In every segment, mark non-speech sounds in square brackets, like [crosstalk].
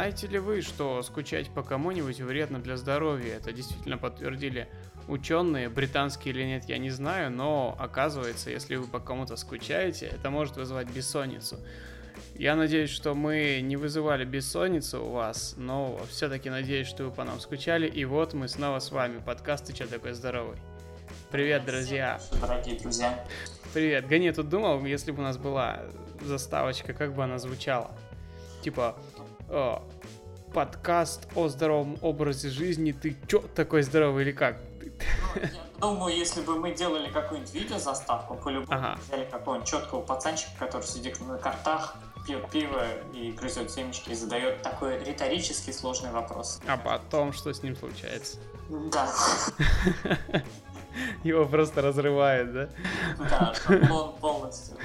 знаете ли вы, что скучать по кому-нибудь вредно для здоровья? Это действительно подтвердили ученые, британские или нет, я не знаю, но оказывается, если вы по кому-то скучаете, это может вызвать бессонницу. Я надеюсь, что мы не вызывали бессонницу у вас, но все-таки надеюсь, что вы по нам скучали. И вот мы снова с вами. Подкаст «Ты че такой здоровый?» Привет, друзья! Дорогие друзья! Привет! Гони, тут думал, если бы у нас была заставочка, как бы она звучала? Типа, о, подкаст о здоровом образе жизни, ты чё такой здоровый или как? Ну, я думаю, если бы мы делали какую-нибудь видео-заставку, по-любому ага. взяли какого-нибудь четкого пацанчика, который сидит на картах, пьет пиво и грызет семечки и задает такой риторический сложный вопрос. А потом что с ним случается? Да. [laughs] Его просто разрывает, да? Да, он полностью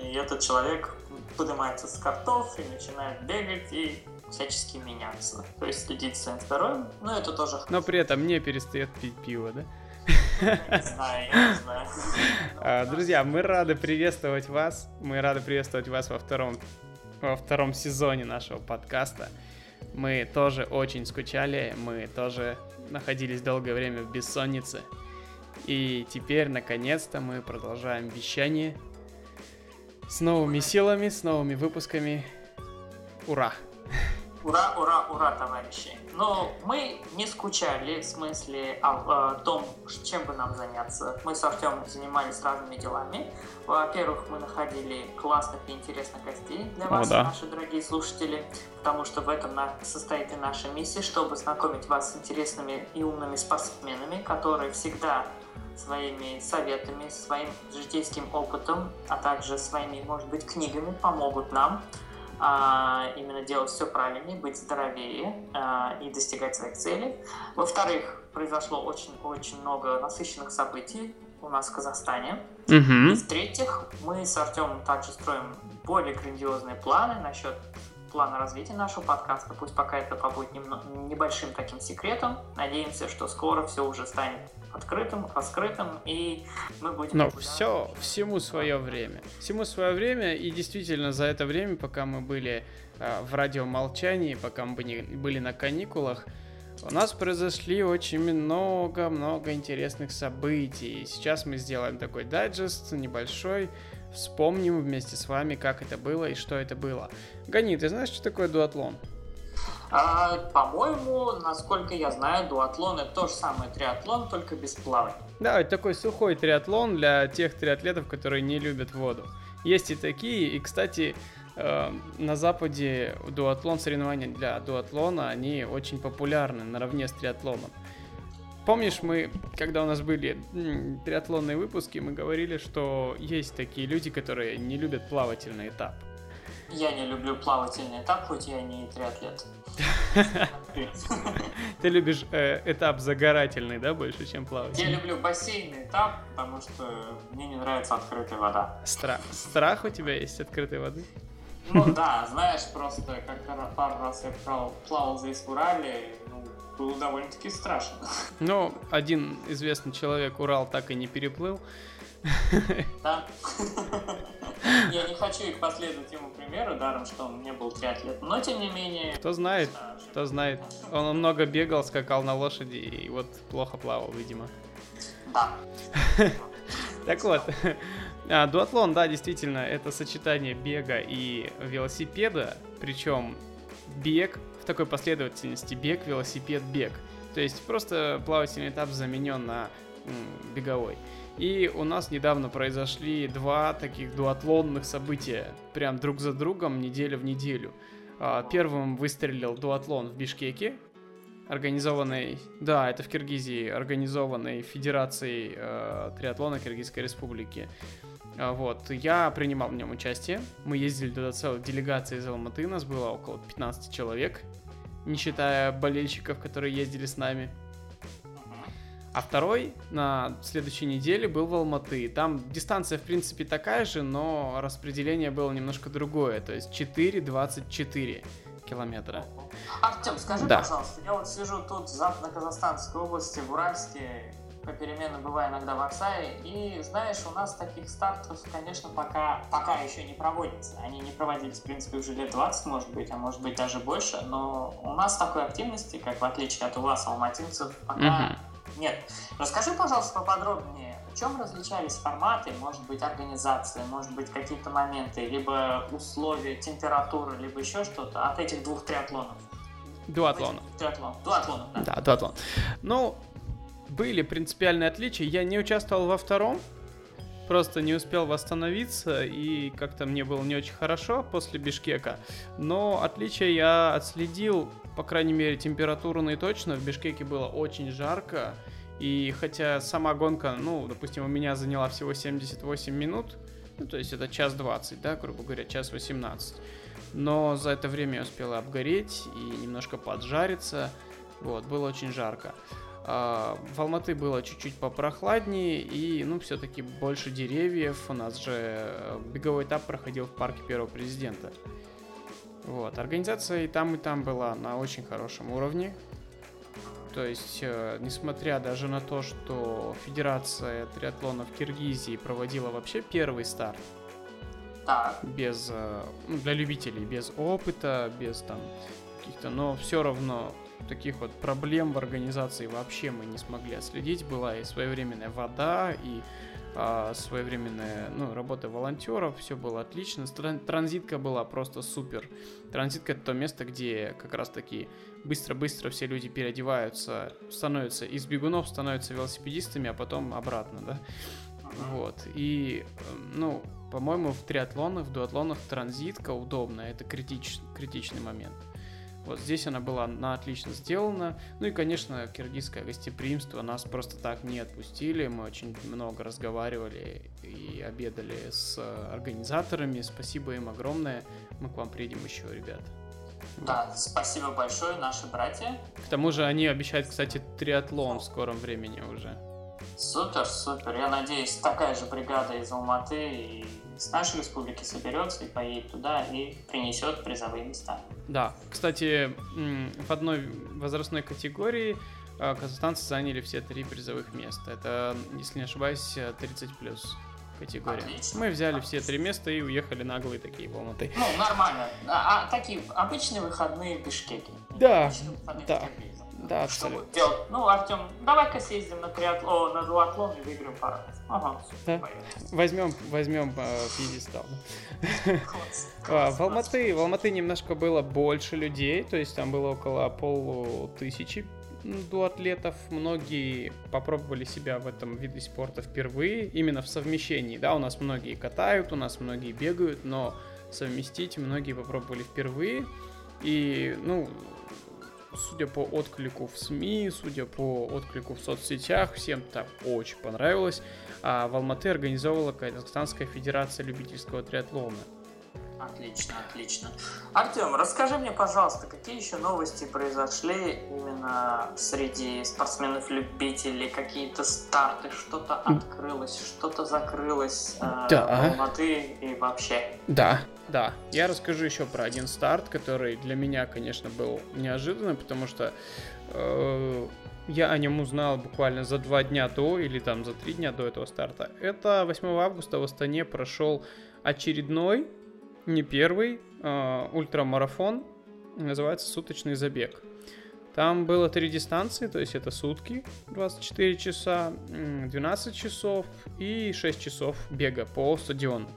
и этот человек поднимается с картов и начинает бегать и всячески меняться. То есть следить за своим здоровьем, но это тоже... Но при этом не перестает пить пиво, да? Не знаю, я не знаю. [laughs] А, друзья, мы рады приветствовать вас. Мы рады приветствовать вас во втором, во втором сезоне нашего подкаста. Мы тоже очень скучали, мы тоже находились долгое время в бессоннице. И теперь, наконец-то, мы продолжаем вещание с новыми силами, с новыми выпусками. Ура! Ура, ура, ура, товарищи! Но мы не скучали в смысле о, о том, чем бы нам заняться. Мы с Артемом занимались разными делами. Во-первых, мы находили классных и интересных гостей для вас, да. наши дорогие слушатели, потому что в этом состоит и наша миссия, чтобы знакомить вас с интересными и умными спортсменами, которые всегда своими советами, своим житейским опытом, а также своими, может быть, книгами помогут нам а, именно делать все правильнее, быть здоровее а, и достигать своих целей. Во-вторых, произошло очень-очень много насыщенных событий у нас в Казахстане. Mm-hmm. И в-третьих, мы с Артемом также строим более грандиозные планы насчет плана развития нашего подкаста. Пусть пока это побудет немного, небольшим таким секретом. Надеемся, что скоро все уже станет открытым, раскрытым, и мы будем... Но все, всему свое время. Всему свое время, и действительно за это время, пока мы были э, в радиомолчании, пока мы были на каникулах, у нас произошли очень много-много интересных событий. Сейчас мы сделаем такой дайджест небольшой, вспомним вместе с вами, как это было и что это было. Гани, ты знаешь, что такое дуатлон? А, по-моему, насколько я знаю, дуатлон это то же самое триатлон, только без плавания. Да, это такой сухой триатлон для тех триатлетов, которые не любят воду. Есть и такие, и, кстати, э, на Западе дуатлон, соревнования для дуатлона, они очень популярны наравне с триатлоном. Помнишь, мы, когда у нас были триатлонные выпуски, мы говорили, что есть такие люди, которые не любят плавательный этап. Я не люблю плавательный этап, хоть я не триатлет. Ты любишь э, этап загорательный, да, больше, чем плавательный? Я люблю бассейнный этап, потому что мне не нравится открытая вода. Страх. Страх у тебя есть открытой воды? Ну да, знаешь, просто как пару раз я плавал, плавал здесь в Урале, ну, было довольно-таки страшно. Ну, один известный человек Урал так и не переплыл. Да. Я не хочу их последовать ему примеру, даром, что он не был триатлет, но тем не менее... Кто знает, кто знает. Он много бегал, скакал на лошади и вот плохо плавал, видимо. Да. Так вот, а, дуатлон, да, действительно, это сочетание бега и велосипеда, причем бег такой последовательности, бег, велосипед, бег. То есть просто плавательный этап заменен на беговой. И у нас недавно произошли два таких дуатлонных события, прям друг за другом, неделя в неделю. А, первым выстрелил дуатлон в Бишкеке, организованной, да, это в Киргизии, организованной Федерацией э, триатлона Киргизской Республики. А, вот, я принимал в нем участие. Мы ездили туда целой делегацией из Алматы, нас было около 15 человек, не считая болельщиков, которые ездили с нами. А второй на следующей неделе был в Алматы. Там дистанция, в принципе, такая же, но распределение было немножко другое. То есть 4,24 километра. Артем, скажи, да. пожалуйста, я вот сижу тут Западно-Казахстанской области, в Уральске, попеременно бываю иногда в Оксае. И знаешь, у нас таких стартов, конечно, пока, пока еще не проводится. Они не проводились, в принципе, уже лет 20, может быть, а может быть даже больше. Но у нас такой активности, как в отличие от у вас, алматинцев, пока mm-hmm. нет. Расскажи, пожалуйста, поподробнее, в чем различались форматы, может быть, организации, может быть, какие-то моменты, либо условия, температура, либо еще что-то от этих двух триатлонов? Дуатлона. Дуатлон. Дуатлон, да. Да, дуатлон. Ну, были принципиальные отличия. Я не участвовал во втором, просто не успел восстановиться, и как-то мне было не очень хорошо после Бишкека. Но отличия я отследил, по крайней мере, температурно точно. В Бишкеке было очень жарко, и хотя сама гонка, ну, допустим, у меня заняла всего 78 минут, ну, то есть это час 20, да, грубо говоря, час 18. Но за это время я успела обгореть и немножко поджариться. Вот, было очень жарко. А, в Алматы было чуть-чуть попрохладнее и, ну, все-таки больше деревьев. У нас же э, беговой этап проходил в парке первого президента. Вот, организация и там, и там была на очень хорошем уровне. То есть, э, несмотря даже на то, что Федерация триатлона в Киргизии проводила вообще первый старт, без, э, ну, для любителей, без опыта, без там каких-то, но все равно таких вот проблем в организации вообще мы не смогли отследить. Была и своевременная вода, и а, своевременная ну, работа волонтеров, все было отлично. Транзитка была просто супер. Транзитка это то место, где как раз таки быстро-быстро все люди переодеваются, становятся из бегунов, становятся велосипедистами, а потом обратно, да. Вот. И, ну, по-моему, в триатлонах, в дуатлонах транзитка удобна. Это критич, критичный момент. Вот здесь она была на отлично сделана. Ну и, конечно, киргизское гостеприимство. Нас просто так не отпустили. Мы очень много разговаривали и обедали с организаторами. Спасибо им огромное. Мы к вам приедем еще, ребят. Да, спасибо большое, наши братья. К тому же они обещают, кстати, триатлон в скором времени уже. Супер, супер. Я надеюсь, такая же бригада из Алматы и с нашей республики соберется и поедет туда и принесет призовые места. Да, кстати, в одной возрастной категории а, казахстанцы заняли все три призовых места. Это, если не ошибаюсь, 30 плюс категория. Отлично. Мы взяли Отлично. все три места и уехали наглые такие в Алматы. Ну, нормально. А, а такие обычные выходные в Бишкеке. Да, да. Да, абсолютно. Делать? Ну, Артем, давай-ка съездим на триатлон, на дуатлон и выиграем парад. Ага, да? Возьмем, возьмем э, пьедестал. [laughs] А, в Алматы, в Алматы немножко было больше людей, то есть там было около полутысячи дуатлетов. Многие попробовали себя в этом виде спорта впервые, именно в совмещении. Да, у нас многие катают, у нас многие бегают, но совместить многие попробовали впервые. И, ну, судя по отклику в СМИ, судя по отклику в соцсетях, всем так очень понравилось. А в Алматы организовывала Казахстанская Федерация любительского триатлона. Отлично, отлично. Артем, расскажи мне, пожалуйста, какие еще новости произошли именно среди спортсменов-любителей, какие-то старты, что-то открылось, что-то закрылось э, да. Алматы и вообще? Да, да. Я расскажу еще про один старт, который для меня, конечно, был неожиданным, потому что э, я о нем узнал буквально за два дня до или там за три дня до этого старта. Это 8 августа в Астане прошел очередной не первый, э, ультрамарафон, называется «Суточный забег». Там было три дистанции, то есть это сутки, 24 часа, 12 часов и 6 часов бега по стадиону.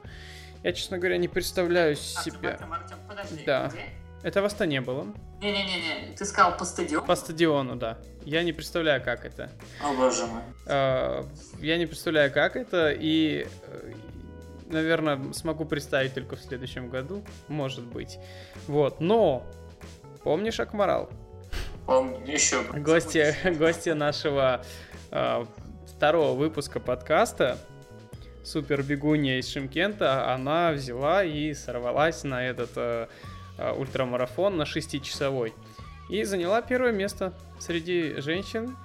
Я, честно говоря, не представляю себя... Артем, Артем, подожди, да. Где? Это в Астане было. Не-не-не, ты сказал по стадиону? По стадиону, да. Я не представляю, как это. О, боже мой. Э, я не представляю, как это, и э, наверное, смогу представить только в следующем году, может быть. Вот, но помнишь Акмарал? Помню, еще. Гости, гости нашего э, второго выпуска подкаста, супер бегунья из Шимкента, она взяла и сорвалась на этот э, ультрамарафон на 6-часовой. И заняла первое место среди женщин,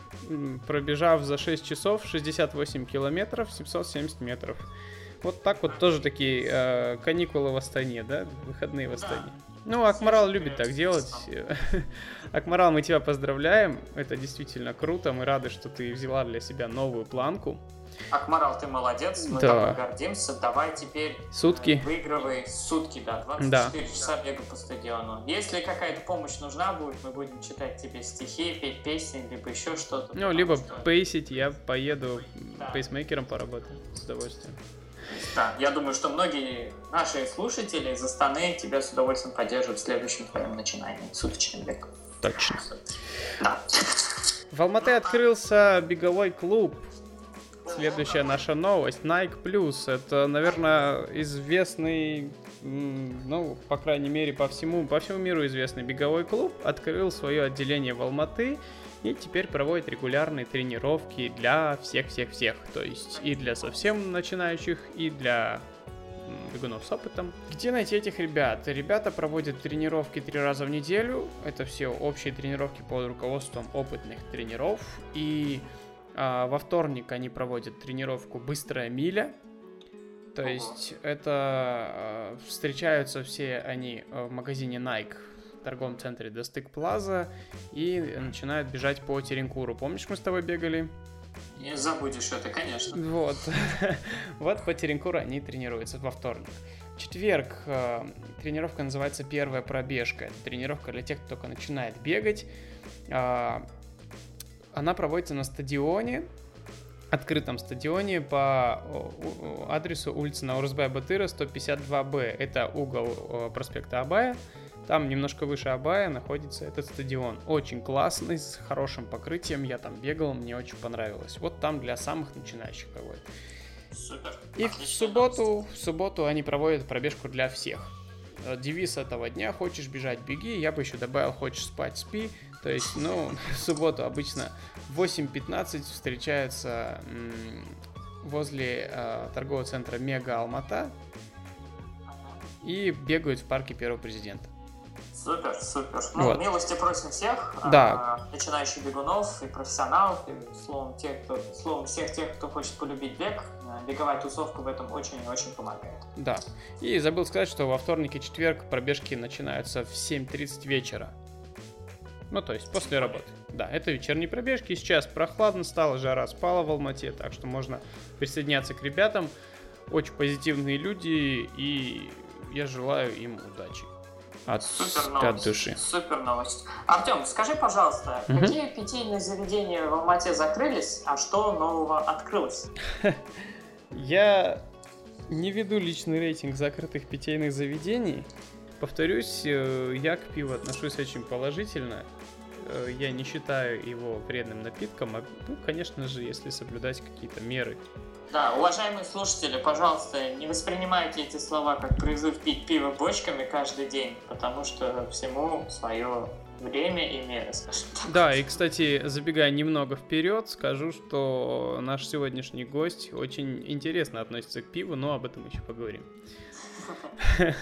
пробежав за 6 часов 68 километров 770 метров. Вот так вот тоже такие э, каникулы в Астане, да? Выходные в Астане. Ну, Акмарал любит так делать. [laughs] Акмарал, мы тебя поздравляем. Это действительно круто. Мы рады, что ты взяла для себя новую планку. Акмарал, ты молодец, мы Да. тобой гордимся. Давай теперь Сутки. э, выигрывай сутки, да, 24 Да. часа бега по стадиону. Если какая-то помощь нужна будет, мы будем читать тебе стихи, петь песни, либо еще что-то. Ну, либо что- пейсить, я поеду Да. пейсмейкером поработаю с удовольствием. Да, я думаю, что многие наши слушатели из Астаны тебя с удовольствием поддержат в следующем твоем начинании, суточным бегом. Точно. Да. В Алматы открылся беговой клуб. Следующая наша новость. Nike Plus. Это, наверное, известный, ну, по крайней мере, по всему, по всему миру известный беговой клуб. Открыл свое отделение в Алматы и теперь проводит регулярные тренировки для всех-всех-всех. То есть и для совсем начинающих, и для бегунов с опытом. Где найти этих ребят? Ребята проводят тренировки три раза в неделю. Это все общие тренировки под руководством опытных тренеров. И а, во вторник они проводят тренировку «Быстрая миля». То есть это а, встречаются все они а, в магазине Nike торговом центре Достык Плаза и начинают бежать по Теренкуру. Помнишь, мы с тобой бегали? Не забудешь это, конечно. Вот. [laughs] вот по Теренкуру они тренируются во вторник. В четверг э, тренировка называется «Первая пробежка». Это тренировка для тех, кто только начинает бегать. А, она проводится на стадионе, открытом стадионе по адресу улицы Наурзбай Батыра, 152Б. Это угол э, проспекта Абая. Там немножко выше Абая находится этот стадион. Очень классный, с хорошим покрытием. Я там бегал, мне очень понравилось. Вот там для самых начинающих. Супер. И в субботу, в субботу они проводят пробежку для всех. Э, Девиз этого дня «Хочешь бежать, беги». Я бы еще добавил «Хочешь спать, спи». То есть, ну, [laughs] в субботу обычно в 8.15 встречаются возле э, торгового центра Мега Алмата и бегают в парке первого президента. Супер, супер. Ну, Вот. милости просим всех, Да. а, начинающих бегунов и профессионалов, и, словом, тех, кто, словом, всех тех, кто хочет полюбить бег. А, Беговая тусовка в этом очень и очень помогает. Да. И забыл сказать, что во вторник и четверг пробежки начинаются в 7.30 вечера. Ну, то есть после работы. Да, это вечерние пробежки. Сейчас прохладно стало, жара спала в Алмате, так что можно присоединяться к ребятам. Очень позитивные люди, и я желаю им удачи. От, Супер от души. Супер новость. Артем, скажи, пожалуйста, Мгм. какие питейные заведения в Алмате закрылись, а что нового открылось? [laughs] Я не веду личный рейтинг закрытых питейных заведений. Повторюсь, э, я к пиву отношусь очень положительно. Э, Я не считаю его вредным напитком, а, ну, конечно же, если соблюдать какие-то меры. Да, уважаемые слушатели, пожалуйста, не воспринимайте эти слова как призыв пить пиво бочками каждый день, потому что всему свое время и меры, скажем так. Да, и, кстати, забегая немного вперед, скажу, что наш сегодняшний гость очень интересно относится к пиву, но об этом еще поговорим. [laughs]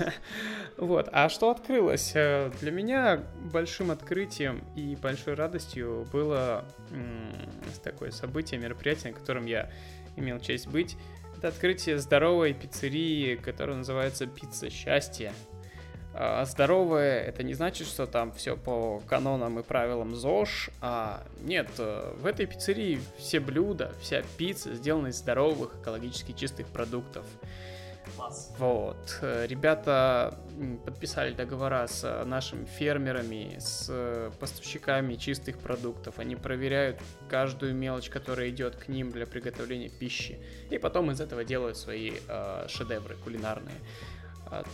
Вот, а что открылось? Э, Для меня большим открытием и большой радостью было такое событие, мероприятие, на котором я имел честь быть. Это открытие здоровой пиццерии, которая называется «Пицца счастья». А, Здоровое это не значит, что там все по канонам и правилам ЗОЖ, а нет, э, в этой пиццерии все блюда, вся пицца сделаны из здоровых, экологически чистых продуктов. Вот. Э, Ребята подписали договора с э, нашими фермерами, с э, поставщиками чистых продуктов. Они проверяют каждую мелочь, которая идет к ним для приготовления пищи. И потом из этого делают свои э, шедевры кулинарные. А,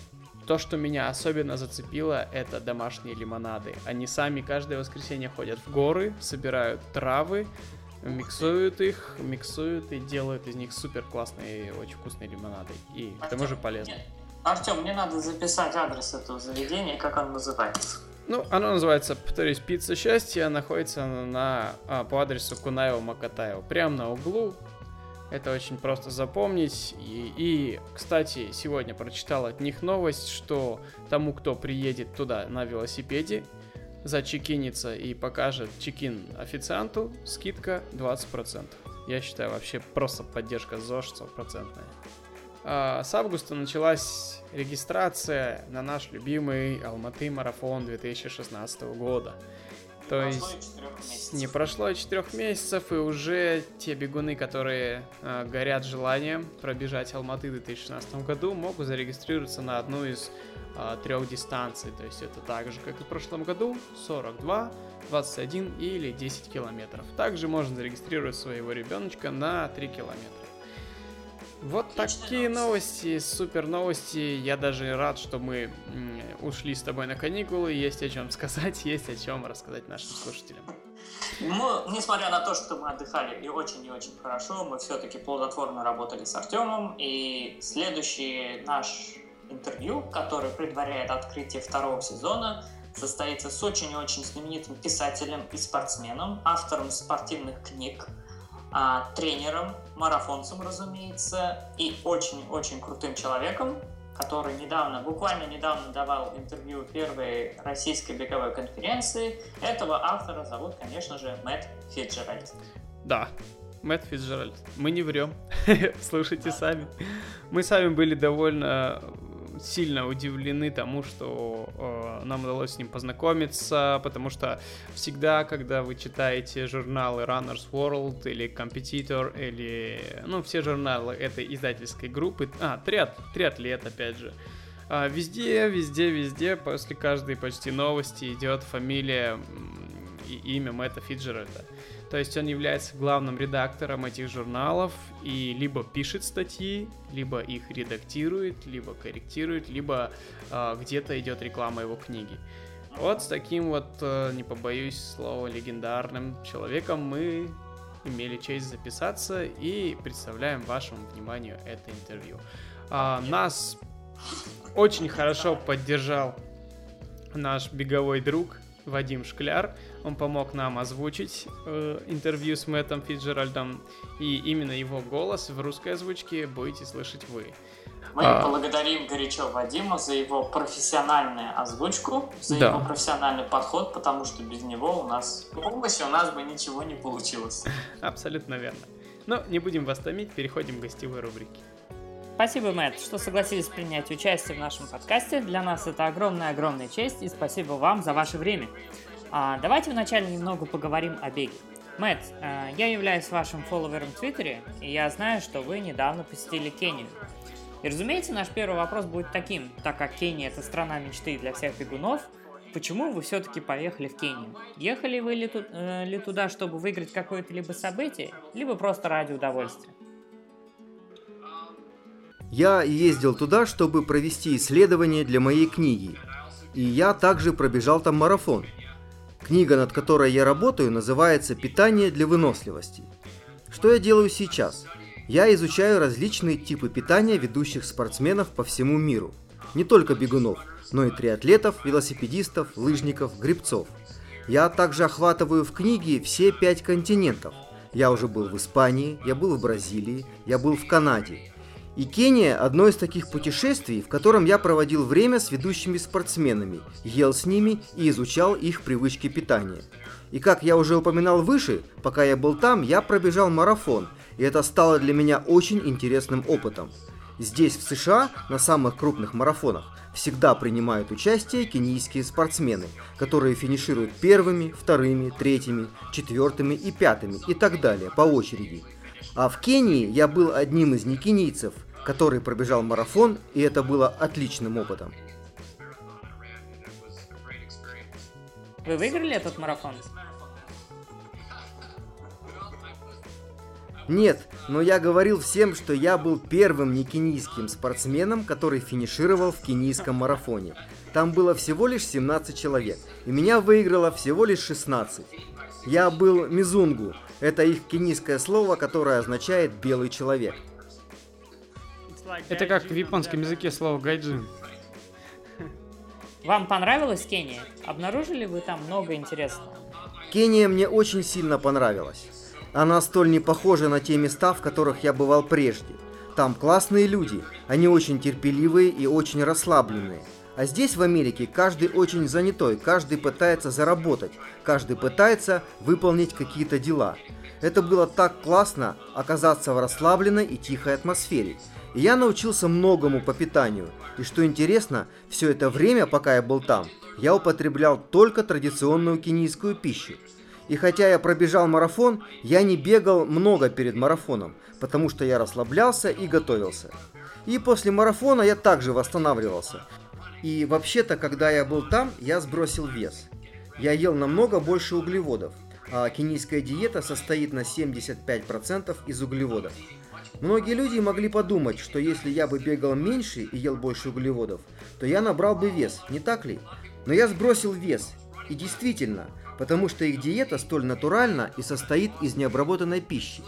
То, что меня особенно зацепило, это домашние лимонады. Они сами каждое воскресенье ходят в горы, собирают травы, миксуют их, миксуют и делают из них супер классные, очень вкусные лимонады. И к тому же полезные. Артем, мне надо записать адрес этого заведения, как оно называется. Ну, оно называется, повторюсь, пицца счастья, находится на, а, по адресу Кунаева Макатаева, прямо на углу. Это очень просто запомнить. И, и, кстати, сегодня прочитал от них новость, что тому, кто приедет туда на велосипеде, зачекинится и покажет чекин официанту, скидка 20%. Я считаю, вообще просто поддержка ЗОЖ стопроцентная. а, с августа началась регистрация на наш любимый Алматы марафон 2016 года. То есть не прошло четырех месяцев, и уже те бегуны, которые э, горят желанием пробежать Алматы в 2016 году, могут зарегистрироваться на одну из трех дистанций. То есть это так же, как и в прошлом году, 42, 21 или 10 километров. Также можно зарегистрировать своего ребеночка на 3 километра. Вот Отличная такие новости. новости, супер новости. Я даже рад, что мы ушли с тобой на каникулы. Есть о чем сказать, [laughs] есть о чем рассказать нашим слушателям. Мы, несмотря на то, что мы отдыхали и очень и очень хорошо, мы все-таки плодотворно работали с Артемом. И следующий наш интервью, который предваряет открытие второго сезона, состоится с очень и очень знаменитым писателем и спортсменом, автором спортивных книг, а, тренером, марафонцем, разумеется, и очень-очень крутым человеком, который недавно, буквально недавно давал интервью первой российской беговой конференции. Этого автора зовут, конечно же, Мэтт Фиджеральд. Да, Мэтт Фиджеральд. Мы не врем. [laughs] Слушайте сами. Мы сами были довольно сильно удивлены тому, что э, нам удалось с ним познакомиться, потому что всегда, когда вы читаете журналы Runners World или Competitor, или, ну, все журналы этой издательской группы, а, триат, триатлет, опять же, э, везде, везде, везде, после каждой почти новости идет фамилия и имя Мэтта Фиджеральда. То есть он является главным редактором этих журналов и либо пишет статьи, либо их редактирует, либо корректирует, либо э, где-то идет реклама его книги. Вот с таким вот, э, не побоюсь слова, легендарным человеком мы имели честь записаться и представляем вашему вниманию это интервью. А, нас очень хорошо поддержал наш беговой друг Вадим Шкляр. Он помог нам озвучить э, интервью с Мэттом Фиджеральдом, и именно его голос в русской озвучке будете слышать вы. Мы а... благодарим горячо Вадима за его профессиональную озвучку, за да. его профессиональный подход, потому что без него у нас помощи у нас бы ничего не получилось. Абсолютно верно. Но не будем вас томить, переходим к гостевой рубрике. Спасибо, Мэтт, что согласились принять участие в нашем подкасте. Для нас это огромная-огромная честь, и спасибо вам за ваше время. А, давайте вначале немного поговорим о беге. Мэтт, а, я являюсь вашим фолловером в Твиттере, и я знаю, что вы недавно посетили Кению. И, разумеется, наш первый вопрос будет таким, так как Кения – это страна мечты для всех бегунов, почему вы все-таки поехали в Кению? Ехали вы ли, ту, э, ли туда, чтобы выиграть какое-то либо событие, либо просто ради удовольствия? Я ездил туда, чтобы провести исследование для моей книги. И я также пробежал там марафон. Книга, над которой я работаю, называется «Питание для выносливости». Что я делаю сейчас? Я изучаю различные типы питания ведущих спортсменов по всему миру. Не только бегунов, но и триатлетов, велосипедистов, лыжников, грибцов. Я также охватываю в книге все пять континентов. Я уже был в Испании, я был в Бразилии, я был в Канаде, и Кения – одно из таких путешествий, в котором я проводил время с ведущими спортсменами, ел с ними и изучал их привычки питания. И как я уже упоминал выше, пока я был там, я пробежал марафон, и это стало для меня очень интересным опытом. Здесь, в США, на самых крупных марафонах, всегда принимают участие кенийские спортсмены, которые финишируют первыми, вторыми, третьими, четвертыми и пятыми и так далее по очереди. А в Кении я был одним из некенийцев, который пробежал марафон, и это было отличным опытом. Вы выиграли этот марафон? Нет, но я говорил всем, что я был первым некенийским спортсменом, который финишировал в кенийском марафоне. Там было всего лишь 17 человек, и меня выиграло всего лишь 16. Я был мизунгу, это их кенийское слово, которое означает «белый человек». Это как в японском языке слово гайджин. Вам понравилась Кения? Обнаружили вы там много интересного? Кения мне очень сильно понравилась. Она столь не похожа на те места, в которых я бывал прежде. Там классные люди, они очень терпеливые и очень расслабленные. А здесь, в Америке, каждый очень занятой, каждый пытается заработать, каждый пытается выполнить какие-то дела. Это было так классно оказаться в расслабленной и тихой атмосфере. Я научился многому по питанию. И что интересно, все это время, пока я был там, я употреблял только традиционную кенийскую пищу. И хотя я пробежал марафон, я не бегал много перед марафоном, потому что я расслаблялся и готовился. И после марафона я также восстанавливался. И вообще-то, когда я был там, я сбросил вес. Я ел намного больше углеводов, а кенийская диета состоит на 75% из углеводов. Многие люди могли подумать, что если я бы бегал меньше и ел больше углеводов, то я набрал бы вес, не так ли? Но я сбросил вес. И действительно, потому что их диета столь натуральна и состоит из необработанной пищи.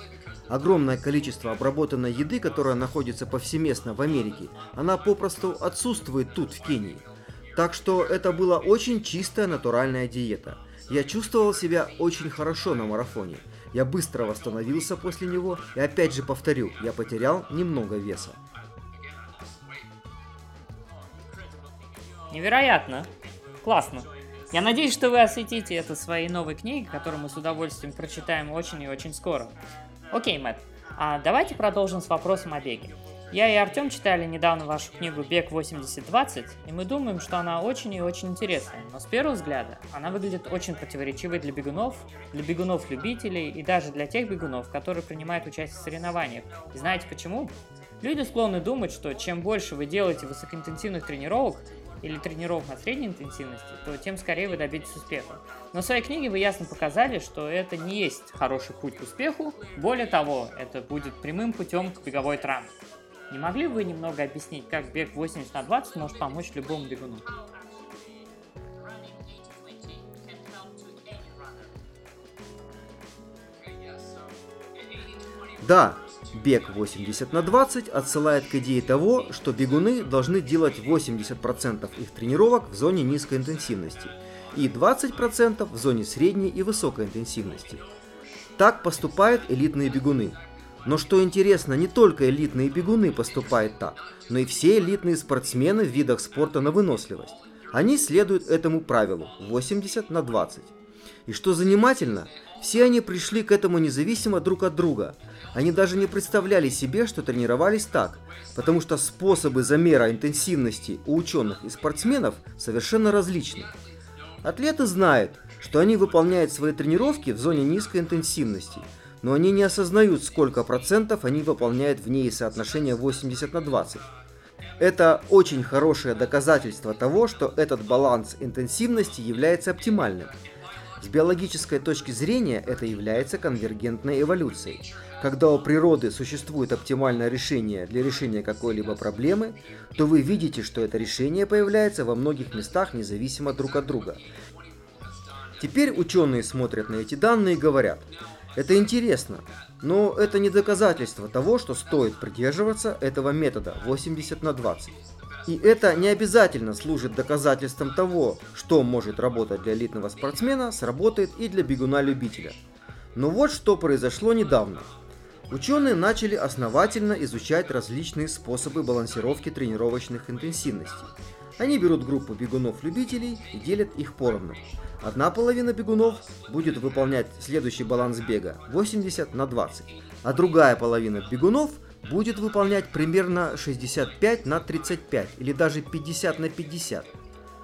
Огромное количество обработанной еды, которая находится повсеместно в Америке, она попросту отсутствует тут, в Кении. Так что это была очень чистая натуральная диета. Я чувствовал себя очень хорошо на марафоне. Я быстро восстановился после него и опять же повторю, я потерял немного веса. Невероятно. Классно. Я надеюсь, что вы осветите это своей новой книге, которую мы с удовольствием прочитаем очень и очень скоро. Окей, Мэтт, а давайте продолжим с вопросом о беге. Я и Артем читали недавно вашу книгу «Бег 80-20», и мы думаем, что она очень и очень интересная, но с первого взгляда она выглядит очень противоречивой для бегунов, для бегунов-любителей и даже для тех бегунов, которые принимают участие в соревнованиях. И знаете почему? Люди склонны думать, что чем больше вы делаете высокоинтенсивных тренировок, или тренировок на средней интенсивности, то тем скорее вы добьетесь успеха. Но в своей книге вы ясно показали, что это не есть хороший путь к успеху, более того, это будет прямым путем к беговой травме. Не могли бы вы немного объяснить, как бег 80 на 20 может помочь любому бегуну? Да, бег 80 на 20 отсылает к идее того, что бегуны должны делать 80% их тренировок в зоне низкой интенсивности и 20% в зоне средней и высокой интенсивности. Так поступают элитные бегуны. Но что интересно, не только элитные бегуны поступают так, но и все элитные спортсмены в видах спорта на выносливость. Они следуют этому правилу 80 на 20. И что занимательно, все они пришли к этому независимо друг от друга. Они даже не представляли себе, что тренировались так, потому что способы замера интенсивности у ученых и спортсменов совершенно различны. Атлеты знают, что они выполняют свои тренировки в зоне низкой интенсивности, но они не осознают, сколько процентов они выполняют в ней соотношение 80 на 20. Это очень хорошее доказательство того, что этот баланс интенсивности является оптимальным – с биологической точки зрения это является конвергентной эволюцией. Когда у природы существует оптимальное решение для решения какой-либо проблемы, то вы видите, что это решение появляется во многих местах независимо друг от друга. Теперь ученые смотрят на эти данные и говорят, это интересно, но это не доказательство того, что стоит придерживаться этого метода 80 на 20. И это не обязательно служит доказательством того, что может работать для элитного спортсмена, сработает и для бегуна-любителя. Но вот что произошло недавно. Ученые начали основательно изучать различные способы балансировки тренировочных интенсивностей. Они берут группу бегунов-любителей и делят их поровну. Одна половина бегунов будет выполнять следующий баланс бега 80 на 20, а другая половина бегунов – будет выполнять примерно 65 на 35 или даже 50 на 50.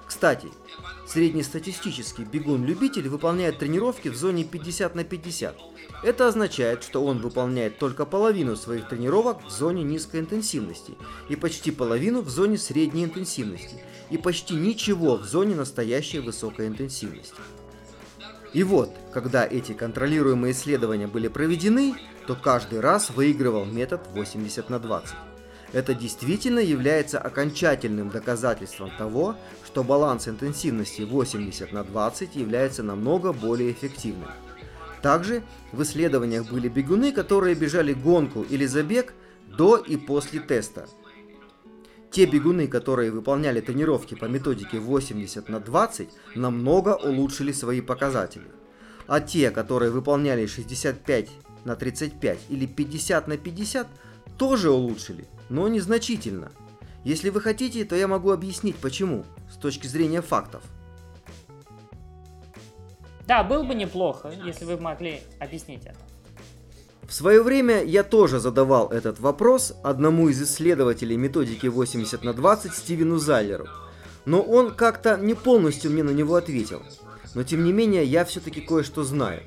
Кстати, среднестатистический бегун-любитель выполняет тренировки в зоне 50 на 50. Это означает, что он выполняет только половину своих тренировок в зоне низкой интенсивности и почти половину в зоне средней интенсивности и почти ничего в зоне настоящей высокой интенсивности. И вот, когда эти контролируемые исследования были проведены, то каждый раз выигрывал метод 80 на 20. Это действительно является окончательным доказательством того, что баланс интенсивности 80 на 20 является намного более эффективным. Также в исследованиях были бегуны, которые бежали гонку или забег до и после теста. Те бегуны, которые выполняли тренировки по методике 80 на 20, намного улучшили свои показатели. А те, которые выполняли 65 на 35 или 50 на 50 тоже улучшили, но незначительно. Если вы хотите, то я могу объяснить почему, с точки зрения фактов. Да, было бы неплохо, если вы могли объяснить это. В свое время я тоже задавал этот вопрос одному из исследователей методики 80 на 20 Стивену Зайлеру, но он как-то не полностью мне на него ответил. Но тем не менее я все-таки кое-что знаю.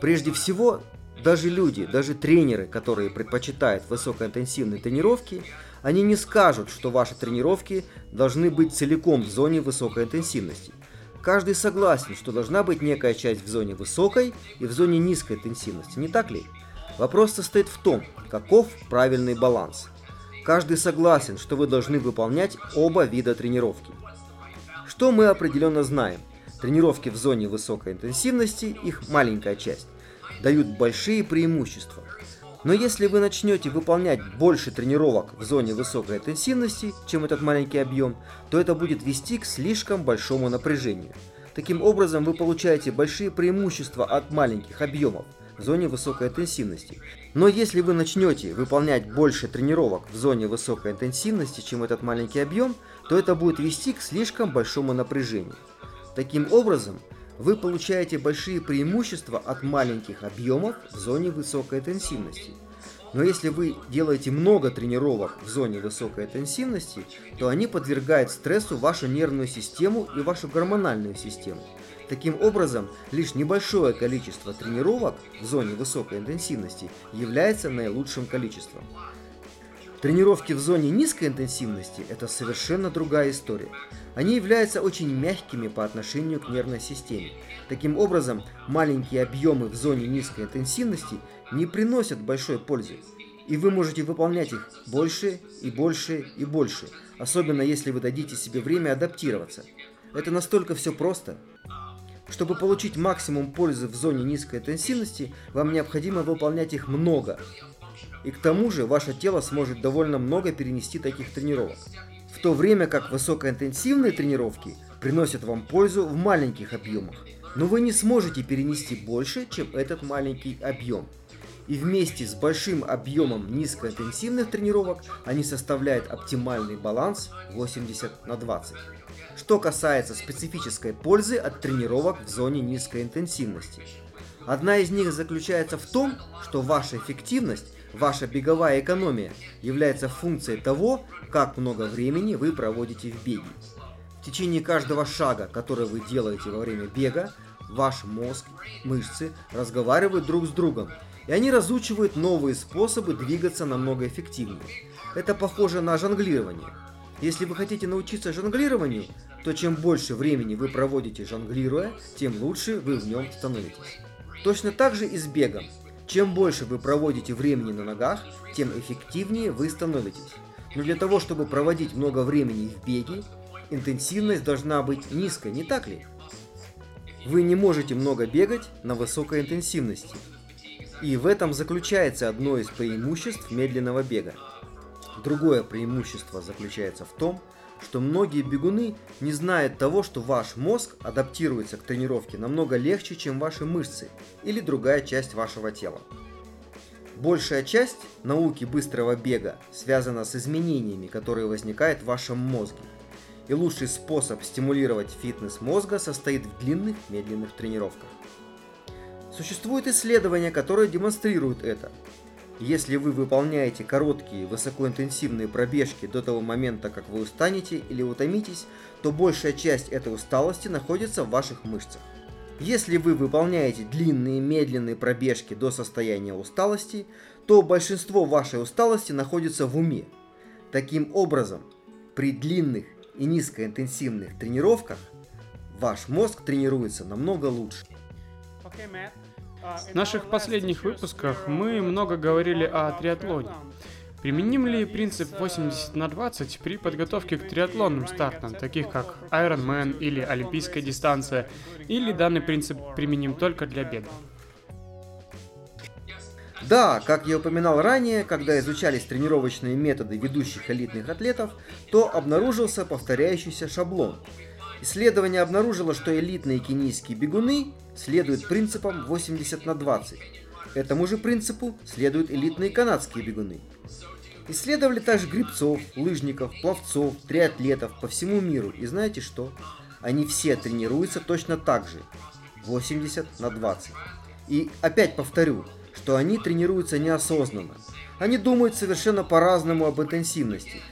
Прежде всего, даже люди, даже тренеры, которые предпочитают высокоинтенсивные тренировки, они не скажут, что ваши тренировки должны быть целиком в зоне высокой интенсивности. Каждый согласен, что должна быть некая часть в зоне высокой и в зоне низкой интенсивности, не так ли? Вопрос состоит в том, каков правильный баланс. Каждый согласен, что вы должны выполнять оба вида тренировки. Что мы определенно знаем? Тренировки в зоне высокой интенсивности, их маленькая часть, дают большие преимущества. Но если вы начнете выполнять больше тренировок в зоне высокой интенсивности, чем этот маленький объем, то это будет вести к слишком большому напряжению. Таким образом, вы получаете большие преимущества от маленьких объемов – в зоне высокой интенсивности. Но если вы начнете выполнять больше тренировок в зоне высокой интенсивности, чем этот маленький объем, то это будет вести к слишком большому напряжению. Таким образом, вы получаете большие преимущества от маленьких объемов в зоне высокой интенсивности. Но если вы делаете много тренировок в зоне высокой интенсивности, то они подвергают стрессу вашу нервную систему и вашу гормональную систему. Таким образом, лишь небольшое количество тренировок в зоне высокой интенсивности является наилучшим количеством. Тренировки в зоне низкой интенсивности – это совершенно другая история. Они являются очень мягкими по отношению к нервной системе. Таким образом, маленькие объемы в зоне низкой интенсивности не приносят большой пользы. И вы можете выполнять их больше и больше и больше, особенно если вы дадите себе время адаптироваться. Это настолько все просто. Чтобы получить максимум пользы в зоне низкой интенсивности, вам необходимо выполнять их много. И к тому же ваше тело сможет довольно много перенести таких тренировок. В то время как высокоинтенсивные тренировки приносят вам пользу в маленьких объемах. Но вы не сможете перенести больше, чем этот маленький объем. И вместе с большим объемом низкоинтенсивных тренировок они составляют оптимальный баланс 80 на 20 что касается специфической пользы от тренировок в зоне низкой интенсивности. Одна из них заключается в том, что ваша эффективность, ваша беговая экономия является функцией того, как много времени вы проводите в беге. В течение каждого шага, который вы делаете во время бега, ваш мозг, мышцы разговаривают друг с другом, и они разучивают новые способы двигаться намного эффективнее. Это похоже на жонглирование – если вы хотите научиться жонглированию, то чем больше времени вы проводите жонглируя, тем лучше вы в нем становитесь. Точно так же и с бегом. Чем больше вы проводите времени на ногах, тем эффективнее вы становитесь. Но для того, чтобы проводить много времени в беге, интенсивность должна быть низкой, не так ли? Вы не можете много бегать на высокой интенсивности. И в этом заключается одно из преимуществ медленного бега. Другое преимущество заключается в том, что многие бегуны не знают того, что ваш мозг адаптируется к тренировке намного легче, чем ваши мышцы или другая часть вашего тела. Большая часть науки быстрого бега связана с изменениями, которые возникают в вашем мозге. И лучший способ стимулировать фитнес мозга состоит в длинных медленных тренировках. Существуют исследования, которые демонстрируют это. Если вы выполняете короткие высокоинтенсивные пробежки до того момента, как вы устанете или утомитесь, то большая часть этой усталости находится в ваших мышцах. Если вы выполняете длинные медленные пробежки до состояния усталости, то большинство вашей усталости находится в уме. Таким образом, при длинных и низкоинтенсивных тренировках ваш мозг тренируется намного лучше. Okay, Matt. В наших последних выпусках мы много говорили о триатлоне. Применим ли принцип 80 на 20 при подготовке к триатлонным стартам, таких как Ironman или Олимпийская дистанция, или данный принцип применим только для бега? Да, как я упоминал ранее, когда изучались тренировочные методы ведущих элитных атлетов, то обнаружился повторяющийся шаблон. Исследование обнаружило, что элитные кенийские бегуны следуют принципам 80 на 20. Этому же принципу следуют элитные канадские бегуны. Исследовали также грибцов, лыжников, пловцов, триатлетов по всему миру. И знаете что? Они все тренируются точно так же. 80 на 20. И опять повторю, что они тренируются неосознанно. Они думают совершенно по-разному об интенсивности.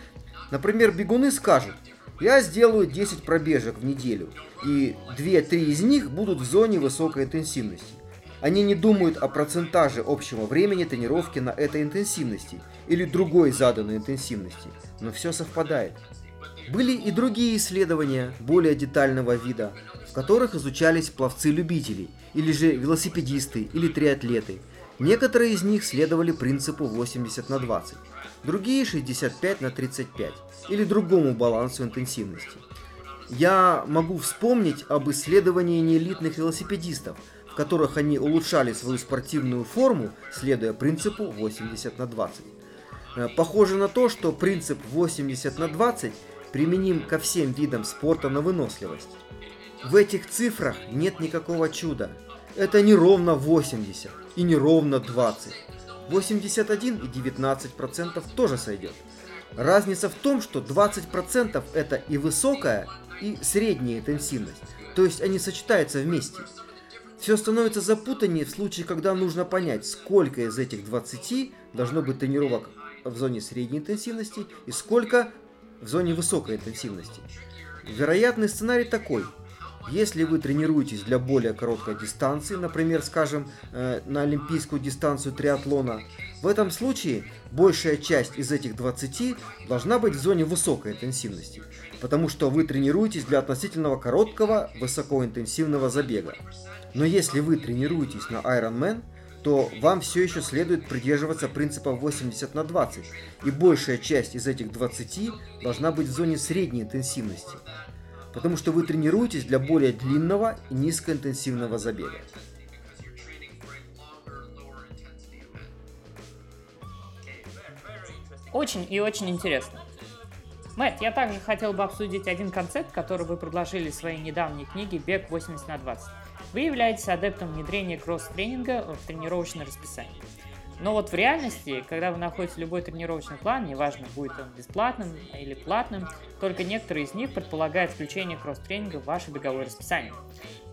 Например, бегуны скажут, я сделаю 10 пробежек в неделю, и 2-3 из них будут в зоне высокой интенсивности. Они не думают о процентаже общего времени тренировки на этой интенсивности или другой заданной интенсивности, но все совпадает. Были и другие исследования более детального вида, в которых изучались пловцы-любители, или же велосипедисты, или триатлеты. Некоторые из них следовали принципу 80 на 20, другие 65 на 35, или другому балансу интенсивности. Я могу вспомнить об исследовании неэлитных велосипедистов, в которых они улучшали свою спортивную форму, следуя принципу 80 на 20. Э, похоже на то, что принцип 80 на 20 применим ко всем видам спорта на выносливость. В этих цифрах нет никакого чуда. Это не ровно 80 и не ровно 20. 81 и 19% тоже сойдет. Разница в том, что 20% это и высокая, и средняя интенсивность. То есть они сочетаются вместе. Все становится запутаннее в случае, когда нужно понять, сколько из этих 20 должно быть тренировок в зоне средней интенсивности и сколько в зоне высокой интенсивности. Вероятный сценарий такой. Если вы тренируетесь для более короткой дистанции, например, скажем, э, на олимпийскую дистанцию триатлона, в этом случае большая часть из этих 20 должна быть в зоне высокой интенсивности, потому что вы тренируетесь для относительного короткого высокоинтенсивного забега. Но если вы тренируетесь на Ironman, то вам все еще следует придерживаться принципа 80 на 20, и большая часть из этих 20 должна быть в зоне средней интенсивности, потому что вы тренируетесь для более длинного и низкоинтенсивного забега. Очень и очень интересно. Мэтт, я также хотел бы обсудить один концепт, который вы предложили в своей недавней книге «Бег 80 на 20». Вы являетесь адептом внедрения кросс-тренинга в тренировочное расписание. Но вот в реальности, когда вы находите любой тренировочный план, неважно, будет он бесплатным или платным, только некоторые из них предполагают включение кросс-тренинга в ваше беговое расписание.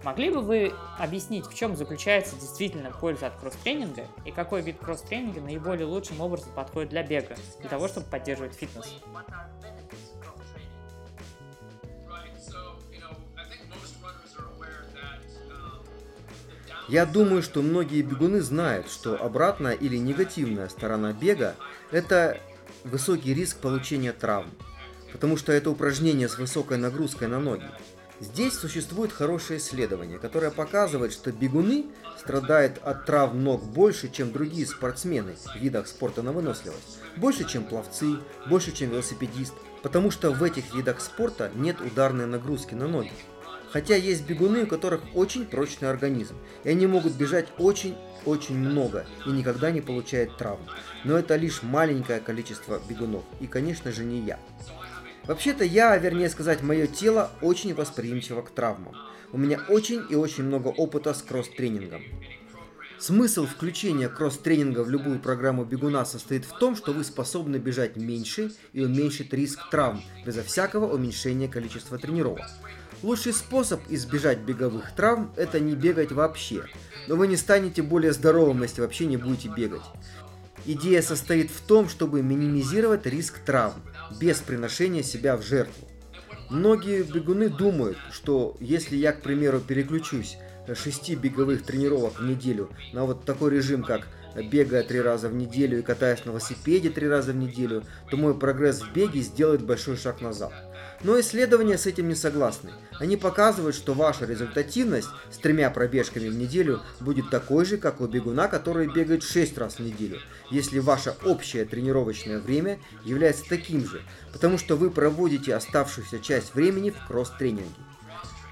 Могли бы вы объяснить, в чем заключается действительно польза от кросс-тренинга и какой вид кросс-тренинга наиболее лучшим образом подходит для бега, для того, чтобы поддерживать фитнес? Я думаю, что многие бегуны знают, что обратная или негативная сторона бега – это высокий риск получения травм, потому что это упражнение с высокой нагрузкой на ноги. Здесь существует хорошее исследование, которое показывает, что бегуны страдают от травм ног больше, чем другие спортсмены в видах спорта на выносливость. Больше, чем пловцы, больше, чем велосипедист, потому что в этих видах спорта нет ударной нагрузки на ноги. Хотя есть бегуны, у которых очень прочный организм, и они могут бежать очень-очень много и никогда не получают травм. Но это лишь маленькое количество бегунов, и конечно же не я. Вообще-то я, вернее сказать, мое тело очень восприимчиво к травмам. У меня очень и очень много опыта с кросс-тренингом. Смысл включения кросс-тренинга в любую программу бегуна состоит в том, что вы способны бежать меньше и уменьшить риск травм, безо всякого уменьшения количества тренировок. Лучший способ избежать беговых травм – это не бегать вообще. Но вы не станете более здоровым, если вообще не будете бегать. Идея состоит в том, чтобы минимизировать риск травм, без приношения себя в жертву. Многие бегуны думают, что если я, к примеру, переключусь с 6 беговых тренировок в неделю на вот такой режим, как бегая три раза в неделю и катаясь на велосипеде три раза в неделю, то мой прогресс в беге сделает большой шаг назад. Но исследования с этим не согласны. Они показывают, что ваша результативность с тремя пробежками в неделю будет такой же, как у бегуна, который бегает 6 раз в неделю, если ваше общее тренировочное время является таким же, потому что вы проводите оставшуюся часть времени в кросс-тренинге.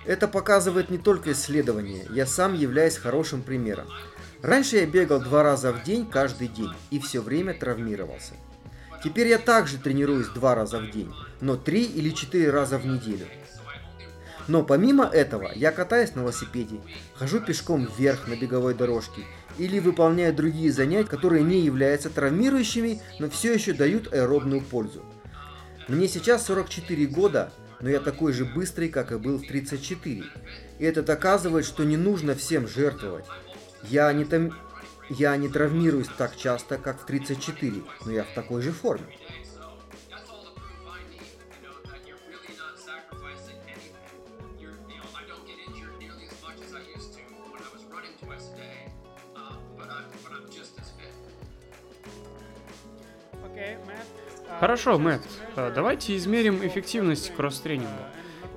Это показывает не только исследования, я сам являюсь хорошим примером. Раньше я бегал два раза в день каждый день и все время травмировался. Теперь я также тренируюсь два раза в день, но три или четыре раза в неделю. Но помимо этого, я катаюсь на велосипеде, хожу пешком вверх на беговой дорожке или выполняю другие занятия, которые не являются травмирующими, но все еще дают аэробную пользу. Мне сейчас 44 года, но я такой же быстрый, как и был в 34. И это доказывает, что не нужно всем жертвовать. Я не, там... я не травмируюсь так часто, как в 34, но я в такой же форме. Хорошо, Мэтт, э, давайте измерим эффективность кросс-тренинга.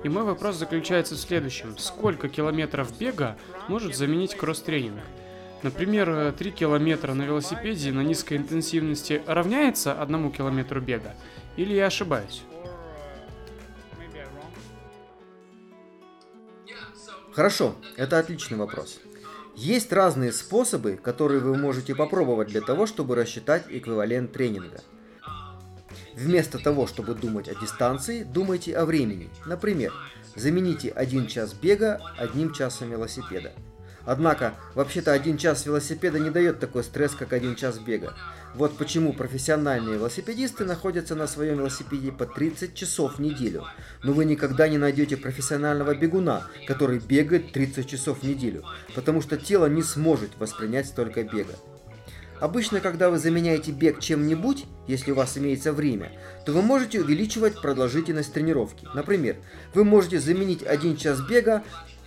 И мой вопрос заключается в следующем. Сколько километров бега может заменить кросс-тренинг? Например, 3 километра на велосипеде на низкой интенсивности равняется одному километру бега? Или я ошибаюсь? Хорошо, это отличный вопрос. Есть разные способы, которые вы можете попробовать для того, чтобы рассчитать эквивалент тренинга. Вместо того, чтобы думать о дистанции, думайте о времени. Например, замените один час бега одним часом велосипеда. Однако, вообще-то один час велосипеда не дает такой стресс, как один час бега. Вот почему профессиональные велосипедисты находятся на своем велосипеде по 30 часов в неделю. Но вы никогда не найдете профессионального бегуна, который бегает 30 часов в неделю, потому что тело не сможет воспринять столько бега. Обычно, когда вы заменяете бег чем-нибудь, если у вас имеется время, то вы можете увеличивать продолжительность тренировки. Например, вы можете заменить один час бега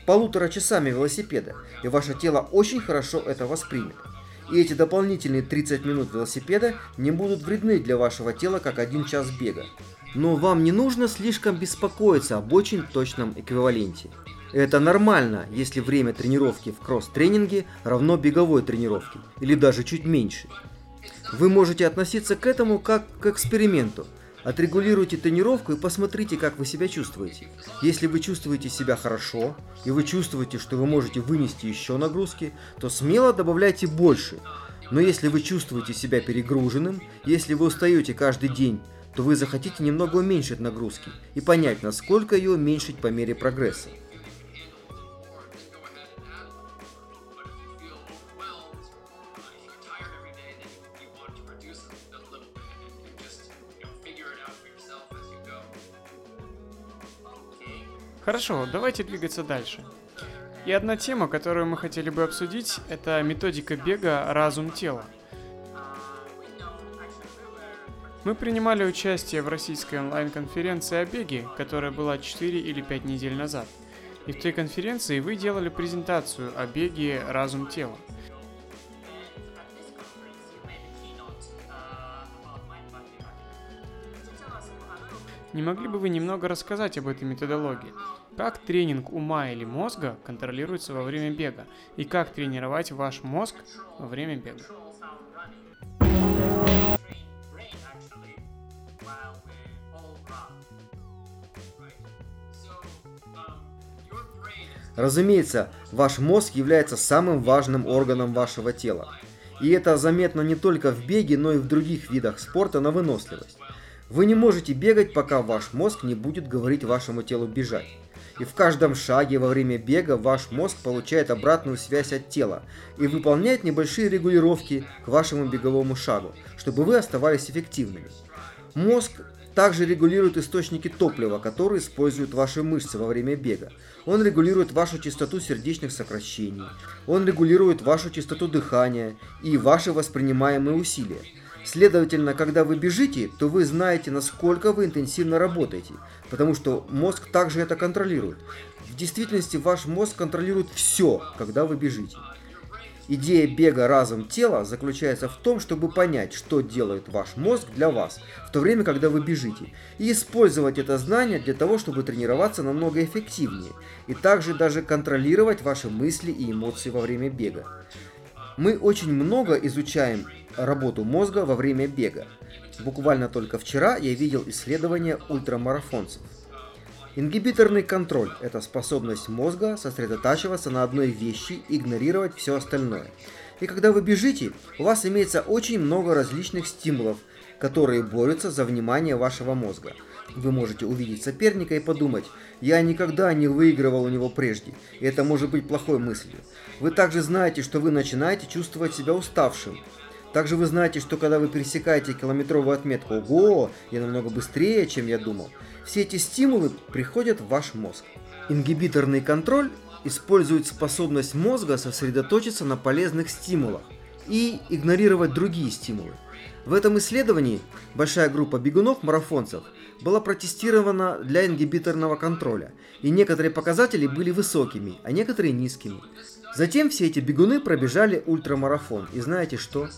полутора часами велосипеда, и ваше тело очень хорошо это воспримет. И эти дополнительные 30 минут велосипеда не будут вредны для вашего тела, как один час бега. Но вам не нужно слишком беспокоиться об очень точном эквиваленте. Это нормально, если время тренировки в кросс-тренинге равно беговой тренировке, или даже чуть меньше. Вы можете относиться к этому как к эксперименту. Отрегулируйте тренировку и посмотрите, как вы себя чувствуете. Если вы чувствуете себя хорошо, и вы чувствуете, что вы можете вынести еще нагрузки, то смело добавляйте больше. Но если вы чувствуете себя перегруженным, если вы устаете каждый день, то вы захотите немного уменьшить нагрузки и понять, насколько ее уменьшить по мере прогресса. Хорошо, давайте двигаться дальше. И одна тема, которую мы хотели бы обсудить, это методика бега «Разум-тело». Мы принимали участие в российской онлайн-конференции о беге, которая была 4 или 5 недель назад. И в той конференции вы делали презентацию о беге «Разум-тело». Не могли бы вы немного рассказать об этой методологии? Как тренинг ума или мозга контролируется во время бега? И как тренировать ваш мозг во время бега? Разумеется, ваш мозг является самым важным органом вашего тела. И это заметно не только в беге, но и в других видах спорта на выносливость. Вы не можете бегать, пока ваш мозг не будет говорить вашему телу бежать. И в каждом шаге во время бега ваш мозг получает обратную связь от тела и выполняет небольшие регулировки к вашему беговому шагу, чтобы вы оставались эффективными. Мозг также регулирует источники топлива, которые используют ваши мышцы во время бега. Он регулирует вашу частоту сердечных сокращений, он регулирует вашу частоту дыхания и ваши воспринимаемые усилия. Следовательно, когда вы бежите, то вы знаете, насколько вы интенсивно работаете, потому что мозг также это контролирует. В действительности ваш мозг контролирует все, когда вы бежите. Идея бега разом тела заключается в том, чтобы понять, что делает ваш мозг для вас, в то время, когда вы бежите, и использовать это знание для того, чтобы тренироваться намного эффективнее, и также даже контролировать ваши мысли и эмоции во время бега. Мы очень много изучаем работу мозга во время бега. Буквально только вчера я видел исследование ультрамарафонцев. Ингибиторный контроль – это способность мозга сосредотачиваться на одной вещи игнорировать все остальное. И когда вы бежите, у вас имеется очень много различных стимулов, которые борются за внимание вашего мозга. Вы можете увидеть соперника и подумать, я никогда не выигрывал у него прежде, и это может быть плохой мыслью. Вы также знаете, что вы начинаете чувствовать себя уставшим. Также вы знаете, что когда вы пересекаете километровую отметку, ого, я намного быстрее, чем я думал. Все эти стимулы приходят в ваш мозг. Ингибиторный контроль использует способность мозга сосредоточиться на полезных стимулах и игнорировать другие стимулы. В этом исследовании большая группа бегунов-марафонцев была протестирована для ингибиторного контроля, и некоторые показатели были высокими, а некоторые низкими. Затем все эти бегуны пробежали ультрамарафон, и знаете что?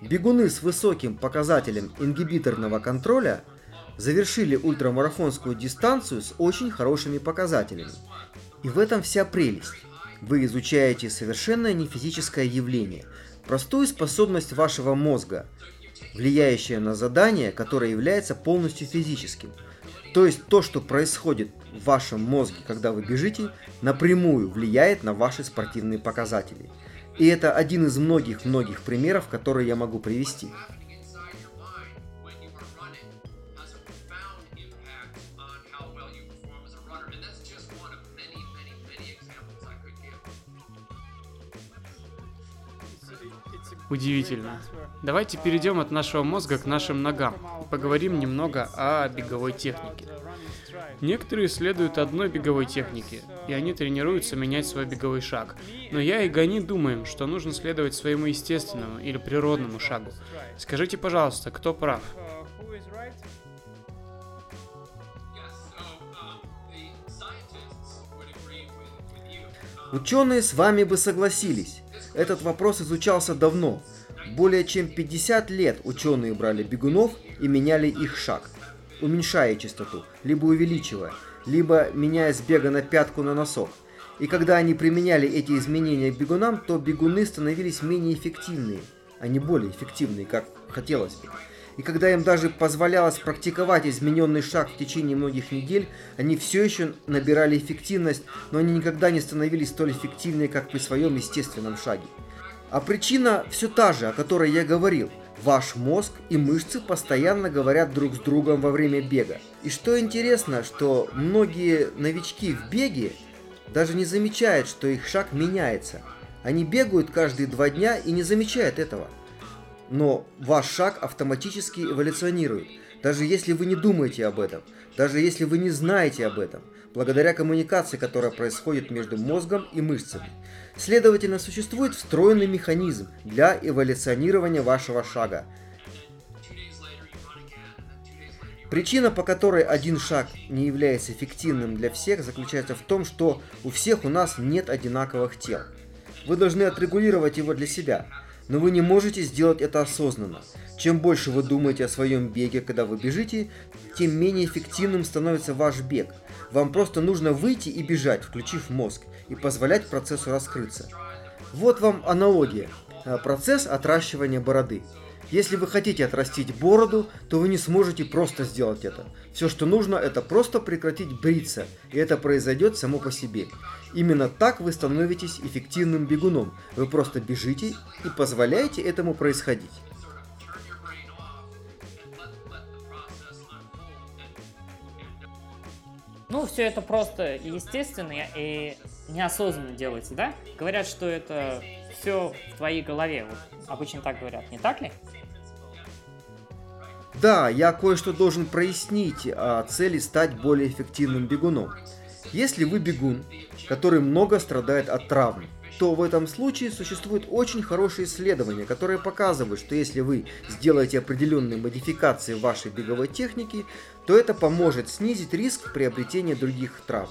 Бегуны с высоким показателем ингибиторного контроля завершили ультрамарафонскую дистанцию с очень хорошими показателями. И в этом вся прелесть. Вы изучаете совершенно не физическое явление, простую способность вашего мозга, влияющая на задание, которое является полностью физическим. То есть то, что происходит в вашем мозге, когда вы бежите, напрямую влияет на ваши спортивные показатели. И это один из многих-многих примеров, которые я могу привести. Удивительно. Давайте перейдем от нашего мозга к нашим ногам и поговорим немного о беговой технике. Некоторые следуют одной беговой технике, и они тренируются менять свой беговой шаг. Но я и Гани думаем, что нужно следовать своему естественному или природному шагу. Скажите, пожалуйста, кто прав? Ученые с вами бы согласились. Этот вопрос изучался давно. Более чем 50 лет ученые брали бегунов и меняли их шаг, уменьшая частоту, либо увеличивая, либо меняя с бега на пятку на носок. И когда они применяли эти изменения бегунам, то бегуны становились менее эффективные, а не более эффективные, как хотелось бы. И когда им даже позволялось практиковать измененный шаг в течение многих недель, они все еще набирали эффективность, но они никогда не становились столь эффективными, как при своем естественном шаге. А причина все та же, о которой я говорил. Ваш мозг и мышцы постоянно говорят друг с другом во время бега. И что интересно, что многие новички в беге даже не замечают, что их шаг меняется. Они бегают каждые два дня и не замечают этого – но ваш шаг автоматически эволюционирует, даже если вы не думаете об этом, даже если вы не знаете об этом, благодаря коммуникации, которая происходит между мозгом и мышцами. Следовательно, существует встроенный механизм для эволюционирования вашего шага. Причина, по которой один шаг не является эффективным для всех, заключается в том, что у всех у нас нет одинаковых тел. Вы должны отрегулировать его для себя – но вы не можете сделать это осознанно. Чем больше вы думаете о своем беге, когда вы бежите, тем менее эффективным становится ваш бег. Вам просто нужно выйти и бежать, включив мозг, и позволять процессу раскрыться. Вот вам аналогия. Э, процесс отращивания бороды. Если вы хотите отрастить бороду, то вы не сможете просто сделать это. Все, что нужно, это просто прекратить бриться, и это произойдет само по себе. Именно так вы становитесь эффективным бегуном. Вы просто бежите и позволяете этому происходить. Ну, все это просто естественно и неосознанно делается, да? Говорят, что это все в твоей голове. Вот обычно так говорят, не так ли? Да, я кое-что должен прояснить о цели стать более эффективным бегуном. Если вы бегун, который много страдает от травм, то в этом случае существует очень хорошее исследование, которое показывает, что если вы сделаете определенные модификации вашей беговой технике, то это поможет снизить риск приобретения других травм.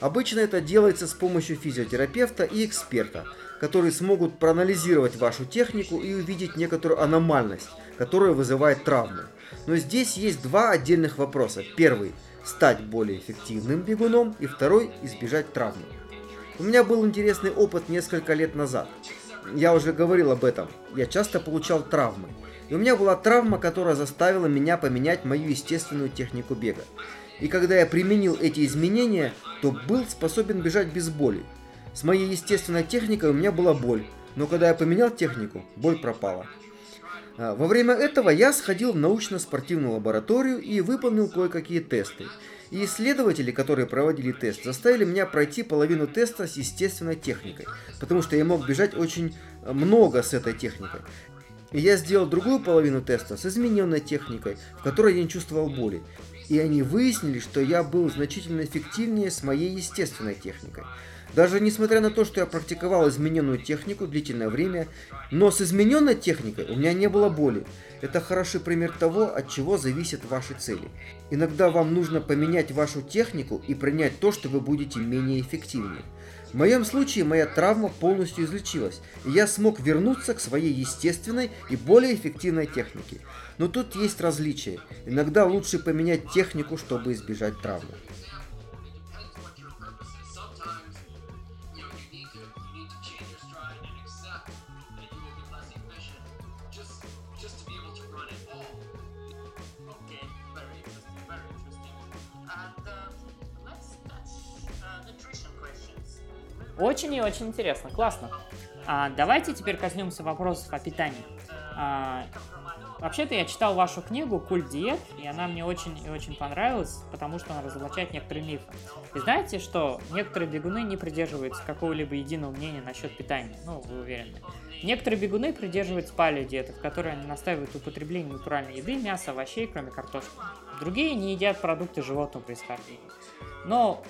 Обычно это делается с помощью физиотерапевта и эксперта, которые смогут проанализировать вашу технику и увидеть некоторую аномальность, которая вызывает травму. Но здесь есть два отдельных вопроса. Первый – стать более эффективным бегуном, и второй – избежать травмы. У меня был интересный опыт несколько лет назад. Я уже говорил об этом. Я часто получал травмы. И у меня была травма, которая заставила меня поменять мою естественную технику бега. И когда я применил эти изменения, то был способен бежать без боли. С моей естественной техникой у меня была боль, Но когда я поменял технику, боль пропала. А, во время этого я сходил в научно-спортивную лабораторию и выполнил кое-какие тесты. И исследователи, которые проводили тест, заставили меня пройти половину теста с естественной техникой, потому что я мог бежать очень много с этой техникой. И я сделал другую половину теста с измененной техникой, в которой я не чувствовал боли. И они выяснили, что я был значительно эффективнее с моей естественной техникой. Даже несмотря на то, что я практиковал измененную технику длительное время, но с измененной техникой у меня не было боли. Это хороший пример того, от чего зависят ваши цели. Иногда вам нужно поменять вашу технику и принять то, что вы будете менее эффективнее. В моем случае моя травма полностью излечилась, и я смог вернуться к своей естественной и более эффективной технике. Но тут есть различия. Иногда лучше поменять технику, чтобы избежать травмы. Очень и очень интересно, классно. А, давайте теперь коснемся вопросов о питании. А, Вообще-то я читал вашу книгу «Культ диет», и она мне очень и очень понравилась, потому что она разоблачает некоторые мифы. И знаете, что некоторые бегуны не придерживаются какого-либо единого мнения насчет питания? Ну, вы уверены. Некоторые бегуны придерживаются палеодиеты, в которой они настаивают употребление натуральной еды, мяса, овощей, кроме картошки. Другие не едят продукты животного происхождения. Но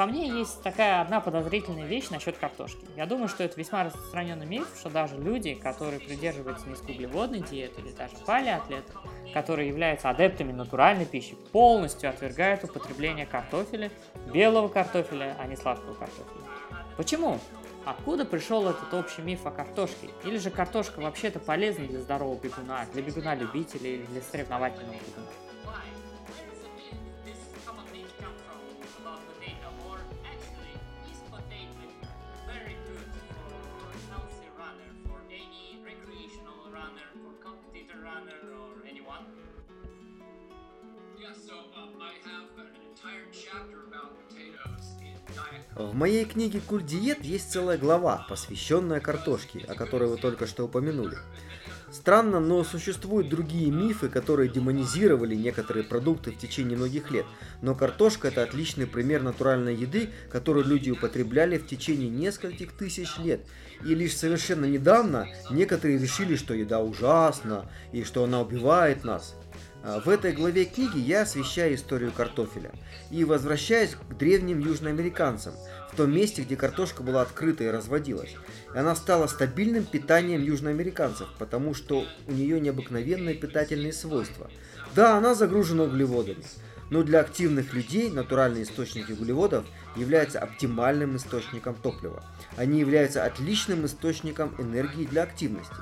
по мне есть такая одна подозрительная вещь насчет картошки. Я думаю, что это весьма распространенный миф, что даже люди, которые придерживаются низкоуглеводной диеты или даже палеоатлеты, которые являются адептами натуральной пищи, полностью отвергают употребление картофеля, белого картофеля, а не сладкого картофеля. Почему? Откуда пришел этот общий миф о картошке? Или же картошка вообще-то полезна для здорового бегуна, для бегуна-любителя или для соревновательного бегуна? В моей книге «Культ диет» есть целая глава, посвященная картошке, о которой вы только что упомянули. Странно, но существуют другие мифы, которые демонизировали некоторые продукты в течение многих лет. Но картошка это отличный пример натуральной еды, которую люди употребляли в течение нескольких тысяч лет. И лишь совершенно недавно некоторые решили, что еда ужасна и что она убивает нас. А, в этой главе книги я освещаю историю картофеля и возвращаюсь к древним южноамериканцам, в том месте, где картошка была открыта и разводилась. И она стала стабильным питанием южноамериканцев, потому что у нее необыкновенные питательные свойства. Да, она загружена углеводами, но для активных людей натуральные источники углеводов являются оптимальным источником топлива. Они являются отличным источником энергии для активности.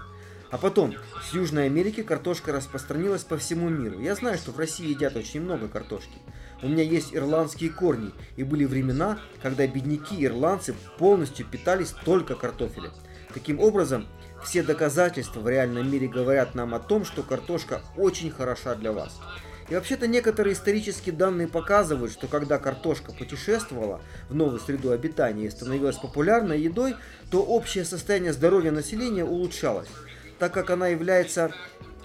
А потом, с Южной Америки картошка распространилась по всему миру. Я знаю, что в России едят очень много картошки. У меня есть ирландские корни, и были времена, когда бедняки-ирландцы полностью питались только картофелем. Таким образом, все доказательства в реальном мире говорят нам о том, что картошка очень хороша для вас. И вообще-то некоторые исторические данные показывают, что когда картошка путешествовала в новую среду обитания и становилась популярной едой, то общее состояние здоровья населения улучшалось так как она является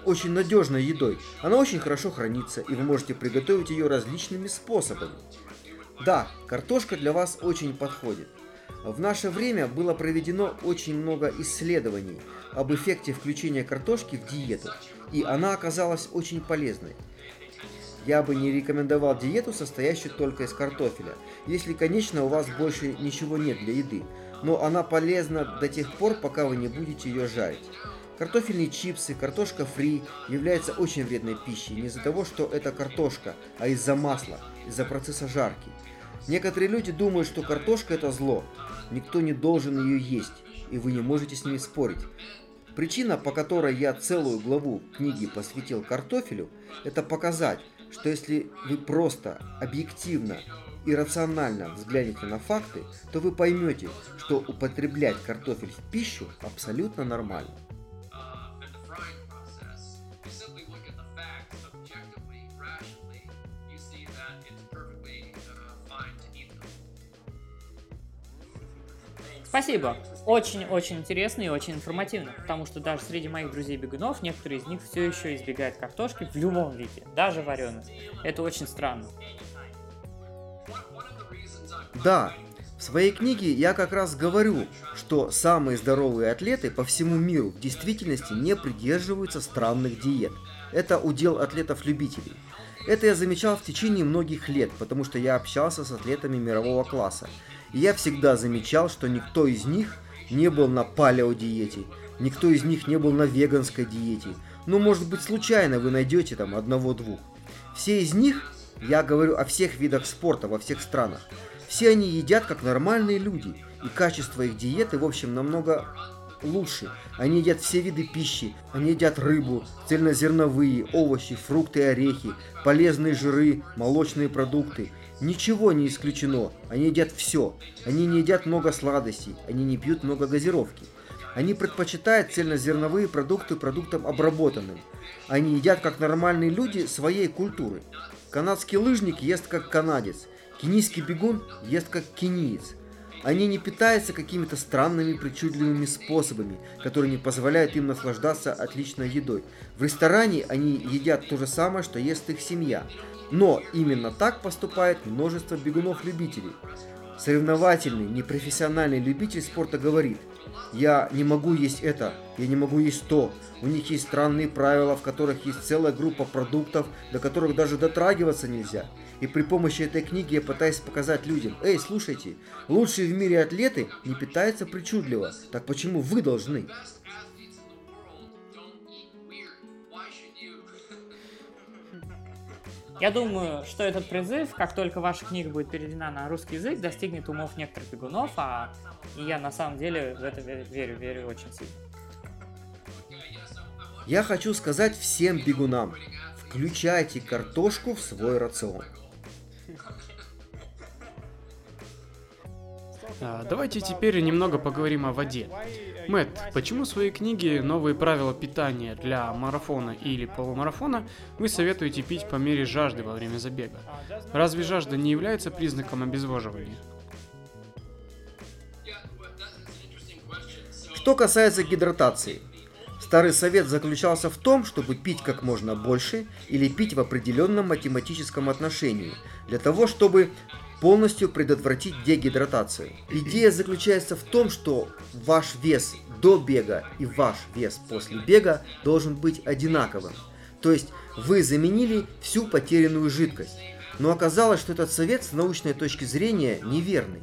очень надежной едой. Она очень хорошо хранится, и вы можете приготовить ее различными способами. Да, картошка для вас очень подходит. В наше время было проведено очень много исследований об эффекте включения картошки в диету, и она оказалась очень полезной. Я бы не рекомендовал диету, состоящую только из картофеля, если, конечно, у вас больше ничего нет для еды, но она полезна до тех пор, пока вы не будете ее жарить. Картофельные чипсы, картошка фри являются очень вредной пищей не из-за того, что это картошка, а из-за масла, из-за процесса жарки. Некоторые люди думают, что картошка это зло. Никто не должен ее есть, и вы не можете с ними спорить. Причина, по которой я целую главу книги посвятил картофелю, это показать, что если вы просто объективно и рационально взглянете на факты, то вы поймете, что употреблять картофель в пищу абсолютно нормально. Спасибо. очень-очень интересно и очень информативно, потому что даже среди моих друзей-бегунов некоторые из них все еще избегают картошки в любом виде, даже вареной. Это очень странно. Да, в своей книге я как раз говорю, что самые здоровые атлеты по всему миру в действительности не придерживаются странных диет. Это удел атлетов-любителей. Это я замечал в течение многих лет, потому что я общался с атлетами мирового класса. И я всегда замечал, что никто из них не был на палеодиете, никто из них не был на веганской диете. Ну, может быть, случайно вы найдете там одного-двух. Все из них, я говорю о всех видах спорта во всех странах, все они едят как нормальные люди, и качество их диеты, в общем, намного лучше. Они едят все виды пищи, они едят рыбу, цельнозерновые, овощи, фрукты орехи, полезные жиры, молочные продукты. Ничего не исключено, они едят все. Они не едят много сладостей, они не пьют много газировки. Они предпочитают цельнозерновые продукты продуктам обработанным. Они едят как нормальные люди своей культуры. Канадский лыжник ест как канадец. Кенийский бегун ест как кениец. Они не питаются какими-то странными причудливыми способами, которые не позволяют им наслаждаться отличной едой. В ресторане они едят то же самое, что ест их семья. Но именно так поступает множество бегунов-любителей. Соревновательный, непрофессиональный любитель спорта говорит, я не могу есть это, я не могу есть то. У них есть странные правила, в которых есть целая группа продуктов, до которых даже дотрагиваться нельзя. И при помощи этой книги я пытаюсь показать людям, эй, слушайте, лучшие в мире атлеты не питаются причудливо, так почему вы должны? Я думаю, что этот призыв, как только ваша книга будет переведена на русский язык, достигнет умов некоторых бегунов, а и я на самом деле в это верю, верю очень сильно. Я хочу сказать всем бегунам, включайте картошку в свой рацион. А, давайте теперь немного поговорим о воде. Мэт, почему в своей книге «Новые правила питания для марафона или полумарафона» вы советуете пить по мере жажды во время забега? Разве жажда не является признаком обезвоживания? Что касается гидратации, старый совет заключался в том, чтобы пить как можно больше или пить в определенном математическом отношении, для того, чтобы полностью предотвратить дегидратацию. Идея заключается в том, что ваш вес до бега и ваш вес после бега должен быть одинаковым. То есть вы заменили всю потерянную жидкость. Но оказалось, что этот совет с научной точки зрения неверный.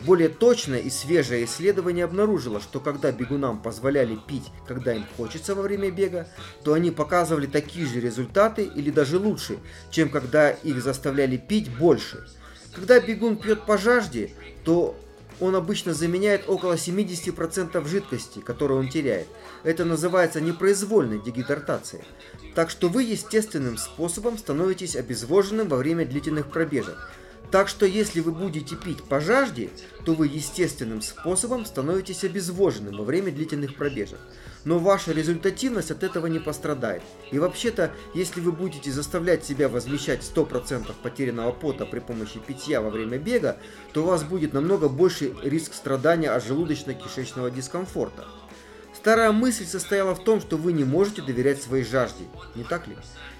Более точное и свежее исследование обнаружило, что когда бегунам позволяли пить, когда им хочется во время бега, то они показывали такие же результаты или даже лучше, чем когда их заставляли пить больше. Когда бегун пьет по жажде, то он обычно заменяет около 70% жидкости, которую он теряет. Это называется непроизвольной дегидратацией. Так что вы естественным способом становитесь обезвоженным во время длительных пробежек. Так что если вы будете пить по жажде, то вы естественным способом становитесь обезвоженным во время длительных пробежек но ваша результативность от этого не пострадает. И вообще-то, если вы будете заставлять себя возмещать 100% потерянного пота при помощи питья во время бега, то у вас будет намного больше риск страдания от желудочно-кишечного дискомфорта. Старая мысль состояла в том, что вы не можете доверять своей жажде, не так ли?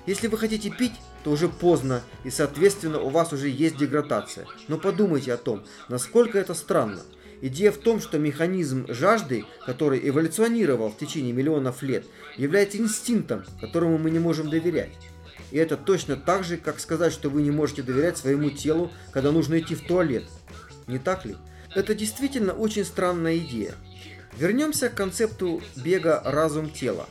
Если вы хотите пить, то уже поздно, и соответственно у вас уже есть деградация. Но подумайте о том, насколько это странно. Идея в том, что механизм жажды, который эволюционировал в течение миллионов лет, является инстинктом, которому мы не можем доверять. И это точно так же, как сказать, что вы не можете доверять своему телу, когда нужно идти в туалет. Не так ли? Это действительно очень странная идея. Вернемся к концепту бега разум-тело.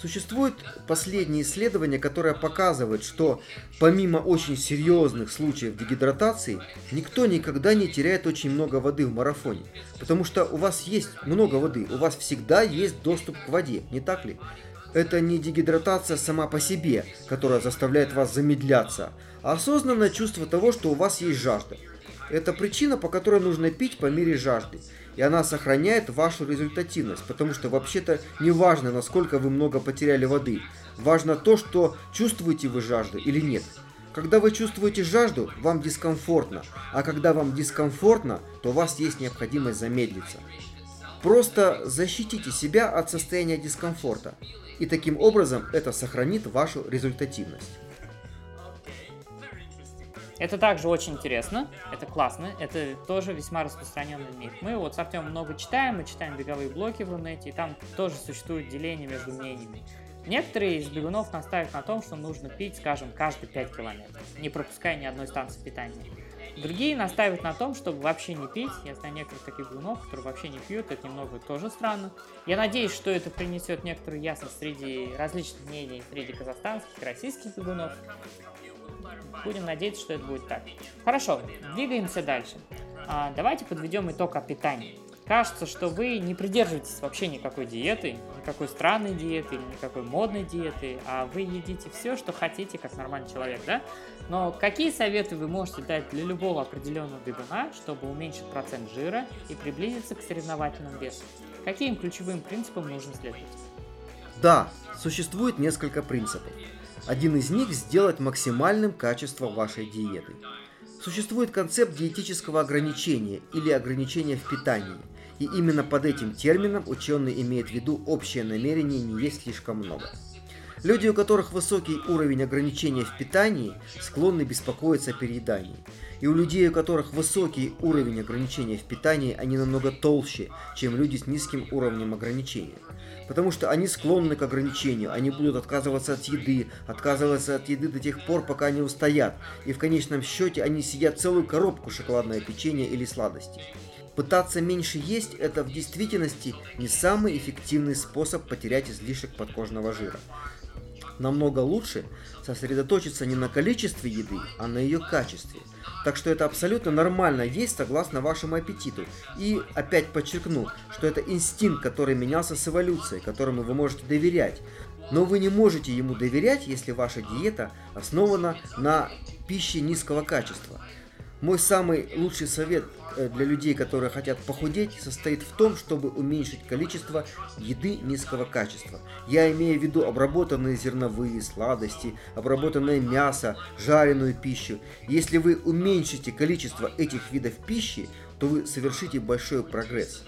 Существует последнее исследование, которое показывает, что помимо очень серьезных случаев дегидратации, никто никогда не теряет очень много воды в марафоне. Потому что у вас есть много воды, у вас всегда есть доступ к воде, не так ли? Это не дегидратация сама по себе, которая заставляет вас замедляться, а осознанное чувство того, что у вас есть жажда. Это причина, по которой нужно пить по мере жажды и она сохраняет вашу результативность, потому что вообще-то не важно, насколько вы много потеряли воды, важно то, что чувствуете вы жажду или нет. Когда вы чувствуете жажду, вам дискомфортно, а когда вам дискомфортно, то у вас есть необходимость замедлиться. Просто защитите себя от состояния дискомфорта, и таким образом это сохранит вашу результативность. Это также очень интересно, это классно, это тоже весьма распространенный миф. Мы вот с Артемом много читаем, мы читаем беговые блоки в Рунете, и там тоже существует деление между мнениями. Некоторые из бегунов настаивают на том, что нужно пить, скажем, каждые 5 километров, не пропуская ни одной станции питания. Другие настаивают на том, чтобы вообще не пить. Я знаю некоторых таких бегунов, которые вообще не пьют. Это немного тоже странно. Я надеюсь, что это принесет некоторую ясность среди различных мнений среди казахстанских и российских бегунов. Будем надеяться, что это будет так. Хорошо, двигаемся дальше. А, давайте подведем итог о питании. Кажется, что вы не придерживаетесь вообще никакой диеты, никакой странной диеты никакой модной диеты, а вы едите все, что хотите, как нормальный человек, да? Но какие советы вы можете дать для любого определенного бегуна, чтобы уменьшить процент жира и приблизиться к соревновательному весу? Каким ключевым принципам нужно следовать? Да, существует несколько принципов. Один из них – сделать максимальным качество вашей диеты. Существует концепт диетического ограничения или ограничения в питании, и именно под этим термином ученый имеет в виду общее намерение не есть слишком много. Люди, у которых высокий уровень ограничения в питании, склонны беспокоиться о переедании. И у людей, у которых высокий уровень ограничения в питании, они намного толще, чем люди с низким уровнем ограничения потому что они склонны к ограничению, они будут отказываться от еды, отказываться от еды до тех пор, пока не устоят, и в конечном счете они съедят целую коробку шоколадное печенье или сладости. Пытаться меньше есть – это в действительности не самый эффективный способ потерять излишек подкожного жира. Намного лучше сосредоточиться не на количестве еды, а на ее качестве – так что это абсолютно нормально есть согласно вашему аппетиту. И опять подчеркну, что это инстинкт, который менялся с эволюцией, которому вы можете доверять. Но вы не можете ему доверять, если ваша диета основана на пище низкого качества. Мой самый лучший совет Э, для людей, которые хотят похудеть, состоит в том, чтобы уменьшить количество еды низкого качества. Я имею в виду обработанные зерновые сладости, обработанное мясо, жареную пищу. Если вы уменьшите количество этих видов пищи, то вы совершите большой прогресс.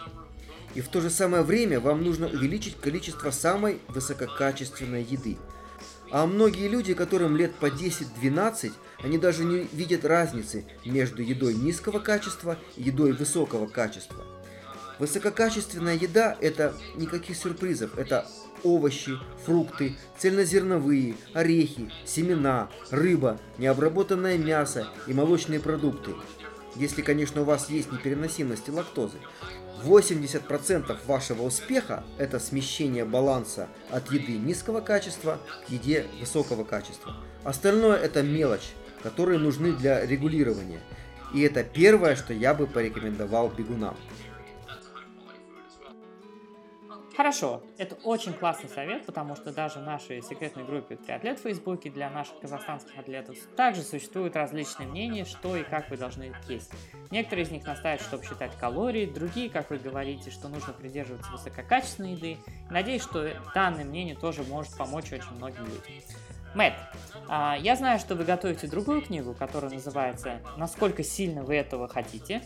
И в то же самое время вам нужно увеличить количество самой высококачественной еды. А многие люди, которым лет по 10-12, они даже не видят разницы между едой низкого качества и едой высокого качества. Высококачественная еда – это никаких сюрпризов. Это овощи, фрукты, цельнозерновые, орехи, семена, рыба, необработанное мясо и молочные продукты. Если, конечно, у вас есть непереносимость лактозы. 80% вашего успеха – это смещение баланса от еды низкого качества к еде высокого качества. Остальное – это мелочь, которые нужны для регулирования. И это первое, что я бы порекомендовал бегунам. Хорошо, это очень классный совет, потому что даже в нашей секретной группе «Триатлет» в Фейсбуке для наших казахстанских атлетов также существуют различные мнения, что и как вы должны есть. Некоторые из них настаивают, чтобы считать калории, другие, как вы говорите, что нужно придерживаться высококачественной еды. Надеюсь, что данное мнение тоже может помочь очень многим людям. Мэтт, а, я знаю, что вы готовите другую книгу, которая называется «Насколько сильно вы этого хотите»,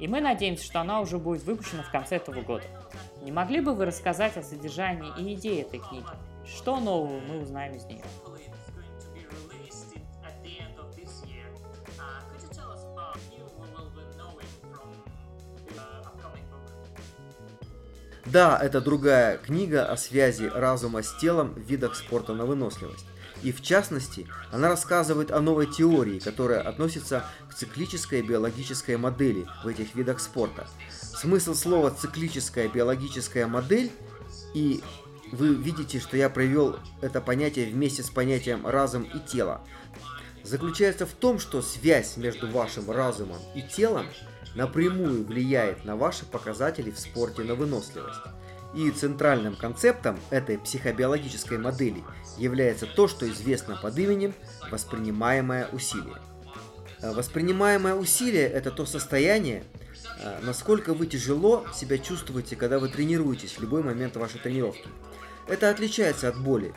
и мы надеемся, что она уже будет выпущена в конце этого года. Не могли бы вы рассказать о содержании и идее этой книги? Что нового мы узнаем из нее? Да, это другая книга о связи разума с телом в видах спорта на выносливость. И в частности, она рассказывает о новой теории, которая относится к циклической биологической модели в этих видах спорта. Смысл слова циклическая биологическая модель и вы видите, что я провел это понятие вместе с понятием разум и тело. Заключается в том, что связь между вашим разумом и телом напрямую влияет на ваши показатели в спорте на выносливость. И центральным концептом этой психобиологической модели является то, что известно под именем воспринимаемое усилие. Э, воспринимаемое усилие – это то состояние, э, насколько вы тяжело себя чувствуете, когда вы тренируетесь в любой момент вашей тренировки. Это отличается от боли.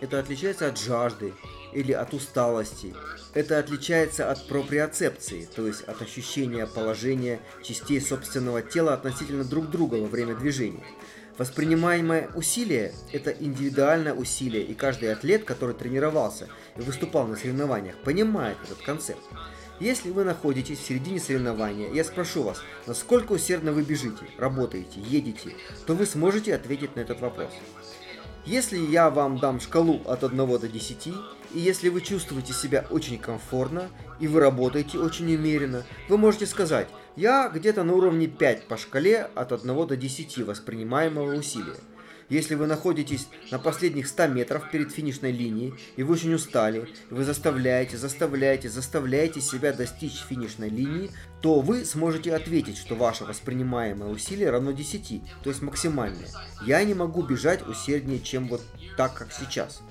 это отличается от жажды или от усталости. Это отличается от проприоцепции, то есть от ощущения положения частей собственного тела относительно друг друга во время движения. Воспринимаемое усилие – это индивидуальное усилие, и каждый атлет, который тренировался и выступал на соревнованиях, понимает этот концепт. Если вы находитесь в середине соревнования, я спрошу вас, насколько усердно вы бежите, работаете, едете, то вы сможете ответить на этот вопрос. Если я вам дам шкалу от 1 до 10, и если вы чувствуете себя очень комфортно, и вы работаете очень умеренно, вы можете сказать, я где-то на уровне 5 по шкале от 1 до 10 воспринимаемого усилия. Если вы находитесь на последних 100 метров перед финишной линией, и вы очень устали, и вы заставляете, заставляете, заставляете себя достичь финишной линии, то вы сможете ответить, что ваше воспринимаемое усилие равно 10, то есть максимальное. Я не могу бежать усерднее, чем вот так, как сейчас.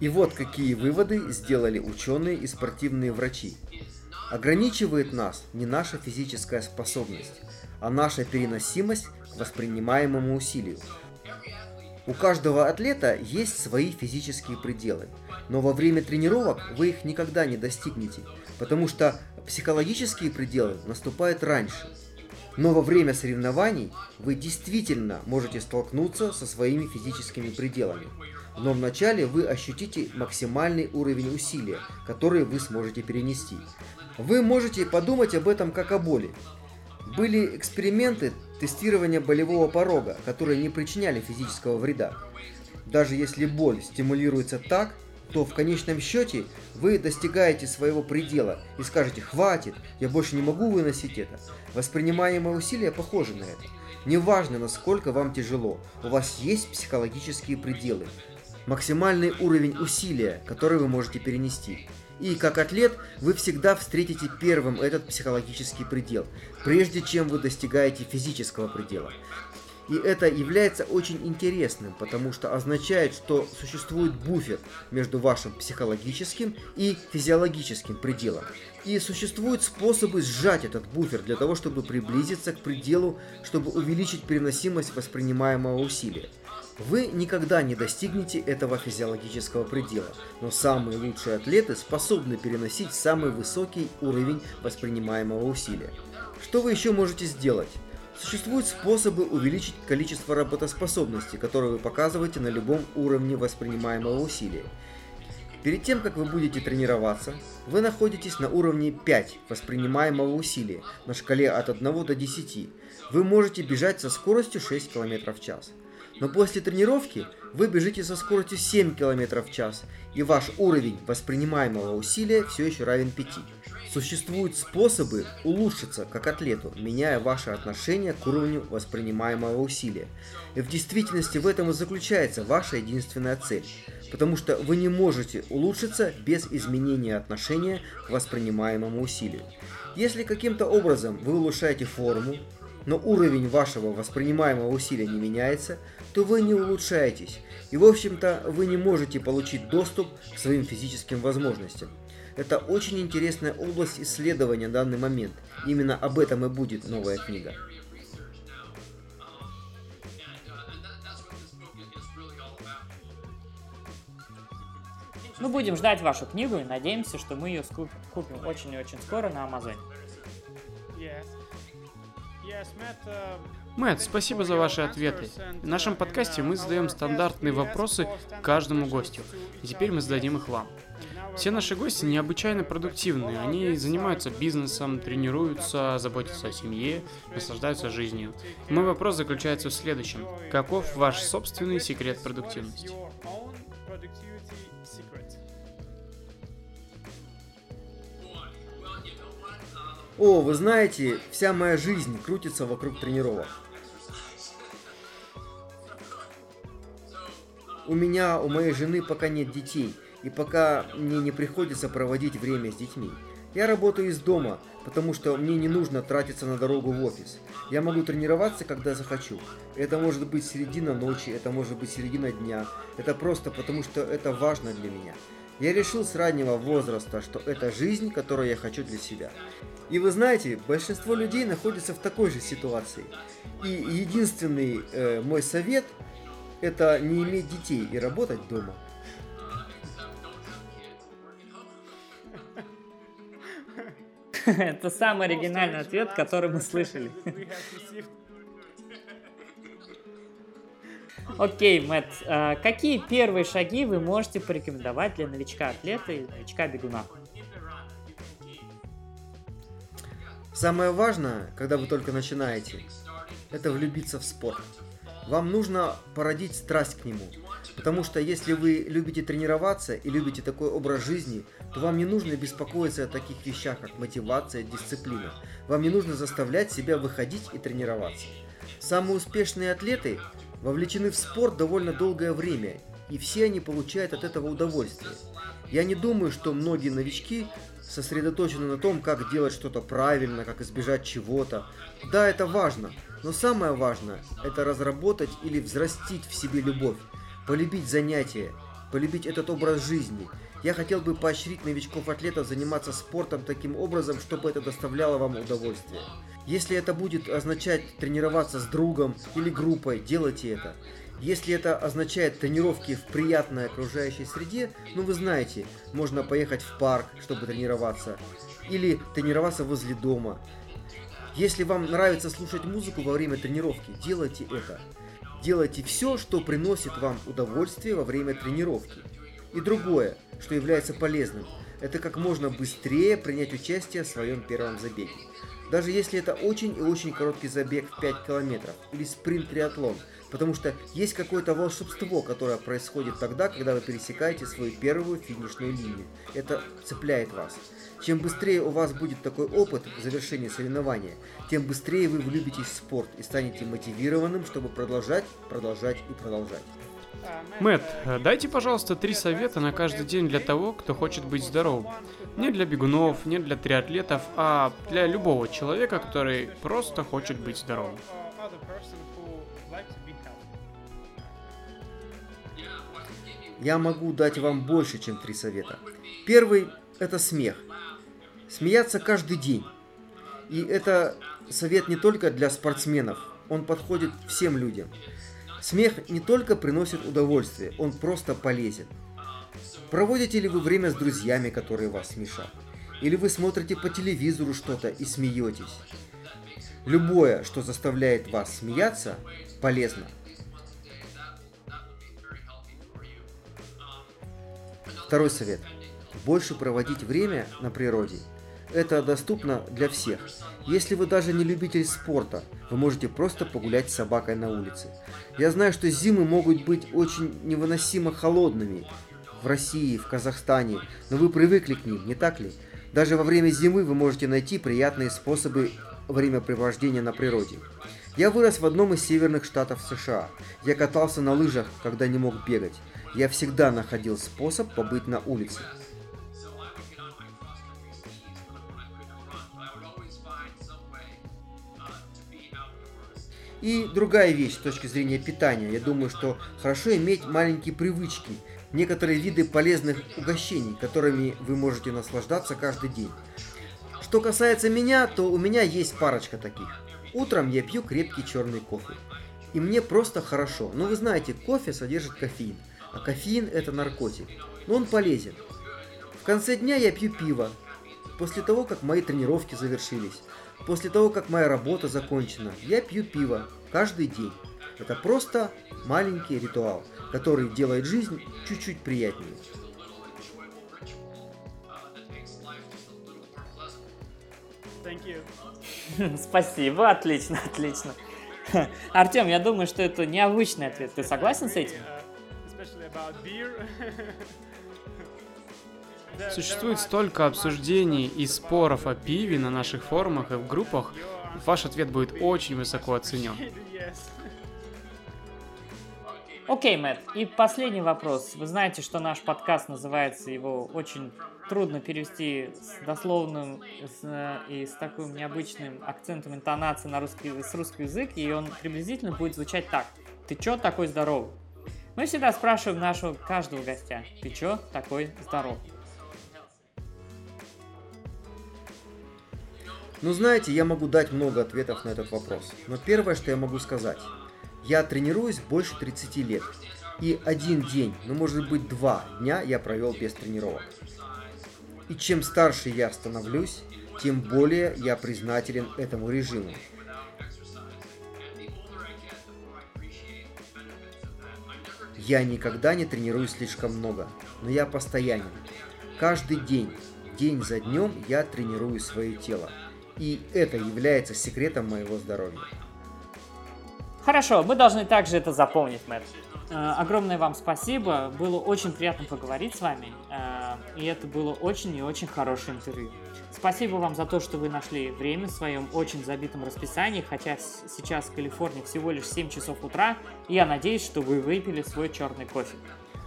И вот какие выводы сделали ученые и спортивные врачи. Ограничивает нас не наша физическая способность, а наша переносимость к воспринимаемому усилию. У каждого атлета есть свои физические пределы, но во время тренировок вы их никогда не достигнете, потому что психологические пределы наступают раньше. Но во время соревнований вы действительно можете столкнуться со своими физическими пределами. Но вначале вы ощутите максимальный уровень усилия, который вы сможете перенести. Вы можете подумать об этом как о боли. Были эксперименты тестирования болевого порога, которые не причиняли физического вреда. Даже если боль стимулируется так, то в конечном счете вы достигаете своего предела и скажете «хватит, я больше не могу выносить это». Воспринимаемое усилие похоже на это. Неважно, насколько вам тяжело, у вас есть психологические пределы, максимальный уровень усилия, который вы можете перенести. И как атлет вы всегда встретите первым этот психологический предел, прежде чем вы достигаете физического предела. И это является очень интересным, потому что означает, что существует буфер между вашим психологическим и физиологическим пределом. И существуют способы сжать этот буфер для того, чтобы приблизиться к пределу, чтобы увеличить переносимость воспринимаемого усилия. Вы никогда не достигнете этого физиологического предела, но самые лучшие атлеты способны переносить самый высокий уровень воспринимаемого усилия. Что вы еще можете сделать? Существуют способы увеличить количество работоспособности, которые вы показываете на любом уровне воспринимаемого усилия. Перед тем, как вы будете тренироваться, вы находитесь на уровне 5 воспринимаемого усилия на шкале от 1 до 10. Вы можете бежать со скоростью 6 км в час. Но после тренировки вы бежите со скоростью 7 км в час, и ваш уровень воспринимаемого усилия все еще равен 5. Существуют способы улучшиться как атлету, меняя ваше отношение к уровню воспринимаемого усилия. И в действительности в этом и заключается ваша единственная цель, потому что вы не можете улучшиться без изменения отношения к воспринимаемому усилию. Если каким-то образом вы улучшаете форму, но уровень вашего воспринимаемого усилия не меняется, то вы не улучшаетесь, и в общем-то вы не можете получить доступ к своим физическим возможностям. Это очень интересная область исследования в данный момент. Именно об этом и будет новая книга. Мы будем ждать вашу книгу и надеемся, что мы ее купим очень и очень скоро на Амазоне. Мэтт, спасибо за ваши ответы. В нашем подкасте мы задаем стандартные вопросы каждому гостю, и теперь мы зададим их вам. Все наши гости необычайно продуктивны. Они занимаются бизнесом, тренируются, заботятся о семье, наслаждаются жизнью. мой вопрос заключается в следующем. Каков ваш собственный секрет продуктивности? О, вы знаете, вся моя жизнь крутится вокруг тренировок. У меня, у моей жены пока нет детей, и пока мне не приходится проводить время с детьми. Я работаю из дома, потому что мне не нужно тратиться на дорогу в офис. Я могу тренироваться, когда захочу. Это может быть середина ночи, это может быть середина дня. Это просто потому, что это важно для меня. Я решил с раннего возраста, что это жизнь, которую я хочу для себя. И вы знаете, большинство людей находится в такой же ситуации. И единственный э, мой совет это не иметь детей и работать дома. Это самый оригинальный ответ, который мы слышали. [laughs] Окей, Мэтт, а какие первые шаги вы можете порекомендовать для новичка-атлета и новичка-бегуна? Самое важное, когда вы только начинаете, это влюбиться в спорт. Вам нужно породить страсть к нему. Потому что если вы любите тренироваться и любите такой образ жизни, то вам не нужно беспокоиться о таких вещах, как мотивация, дисциплина. Вам не нужно заставлять себя выходить и тренироваться. Самые успешные атлеты вовлечены в спорт довольно долгое время, и все они получают от этого удовольствие. Я не думаю, что многие новички сосредоточены на том, как делать что-то правильно, как избежать чего-то. Да, это важно, но самое важное – это разработать или взрастить в себе любовь, полюбить занятия, полюбить этот образ жизни. Я хотел бы поощрить новичков-атлетов заниматься спортом таким образом, чтобы это доставляло вам удовольствие. Если это будет означать тренироваться с другом или группой, делайте это. Если это означает тренировки в приятной окружающей среде, ну вы знаете, можно поехать в парк, чтобы тренироваться, или тренироваться возле дома. Если вам нравится слушать музыку во время тренировки, делайте это. Делайте все, что приносит вам удовольствие во время тренировки. И другое, что является полезным, это как можно быстрее принять участие в своем первом забеге. Даже если это очень и очень короткий забег в 5 километров или спринт-триатлон – Потому что есть какое-то волшебство, которое происходит тогда, когда вы пересекаете свою первую финишную линию. Это цепляет вас. Чем быстрее у вас будет такой опыт в завершении соревнования, тем быстрее вы влюбитесь в спорт и станете мотивированным, чтобы продолжать, продолжать и продолжать. Мэт, дайте, пожалуйста, три совета на каждый день для того, кто хочет быть здоровым. Не для бегунов, не для триатлетов, а для любого человека, который просто хочет быть здоровым. Я могу дать вам больше, чем три совета. Первый – это смех. Смеяться каждый день. И это совет не только для спортсменов, он подходит всем людям. Смех не только приносит удовольствие, он просто полезен. Проводите ли вы время с друзьями, которые вас смешат? Или вы смотрите по телевизору что-то и смеетесь? Любое, что заставляет вас смеяться, полезно – Второй совет. Больше проводить время на природе. Это доступно для всех. Если вы даже не любитель спорта, вы можете просто погулять с собакой на улице. Я знаю, что зимы могут быть очень невыносимо холодными в России, в Казахстане, но вы привыкли к ним, не так ли? Даже во время зимы вы можете найти приятные способы времяпрепровождения на природе. Я вырос в одном из северных штатов США. Я катался на лыжах, когда не мог бегать я всегда находил способ побыть на улице. И другая вещь с точки зрения питания. Я думаю, что хорошо иметь маленькие привычки, некоторые виды полезных угощений, которыми вы можете наслаждаться каждый день. Что касается меня, то у меня есть парочка таких. Утром я пью крепкий черный кофе. И мне просто хорошо. Но вы знаете, кофе содержит кофеин. А кофеин это наркотик. Но он полезен. В конце дня я пью пиво. После того, как мои тренировки завершились. После того, как моя работа закончена. Я пью пиво. Каждый день. Это просто маленький ритуал, который делает жизнь чуть-чуть приятнее. [laughs] Спасибо, отлично, отлично. [laughs] Артем, я думаю, что это необычный ответ. Ты согласен с этим? [laughs] Существует столько обсуждений и споров о пиве на наших форумах и в группах. Ваш ответ будет очень высоко оценен. [laughs] Окей, okay, Мэтт, и последний вопрос. Вы знаете, что наш подкаст называется, его очень трудно перевести с дословным с, и с таким необычным акцентом интонации на русский, с русский язык, и он приблизительно будет звучать так. Ты чё такой здоровый? Мы всегда спрашиваем нашего каждого гостя, ты чё такой здоров? Ну знаете, я могу дать много ответов на этот вопрос. Но первое, что я могу сказать. Я тренируюсь больше 30 лет. И один день, ну может быть два дня я провел без тренировок. И чем старше я становлюсь, тем более я признателен этому режиму. Я никогда не тренируюсь слишком много, но я постоянен. Каждый день, день за днем я тренирую свое тело. И это является секретом моего здоровья. Хорошо, мы должны также это запомнить, Мэтт. Э, огромное вам спасибо. Было очень приятно поговорить с вами. Э, и это было очень и очень хорошее интервью. Спасибо вам за то, что вы нашли время в своем очень забитом расписании, хотя сейчас в Калифорнии всего лишь 7 часов утра, и я надеюсь, что вы выпили свой черный кофе.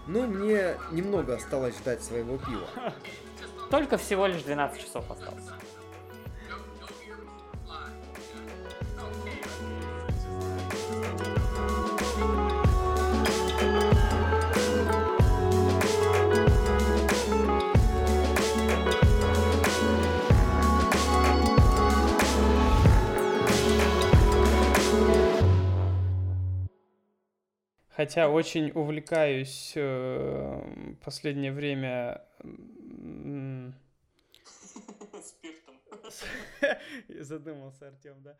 Ну, мне немного осталось ждать своего пива. [laughs] Только всего лишь 12 часов осталось. Хотя очень увлекаюсь э, последнее время... Спиртом. [laughs] Задумался Артем, да.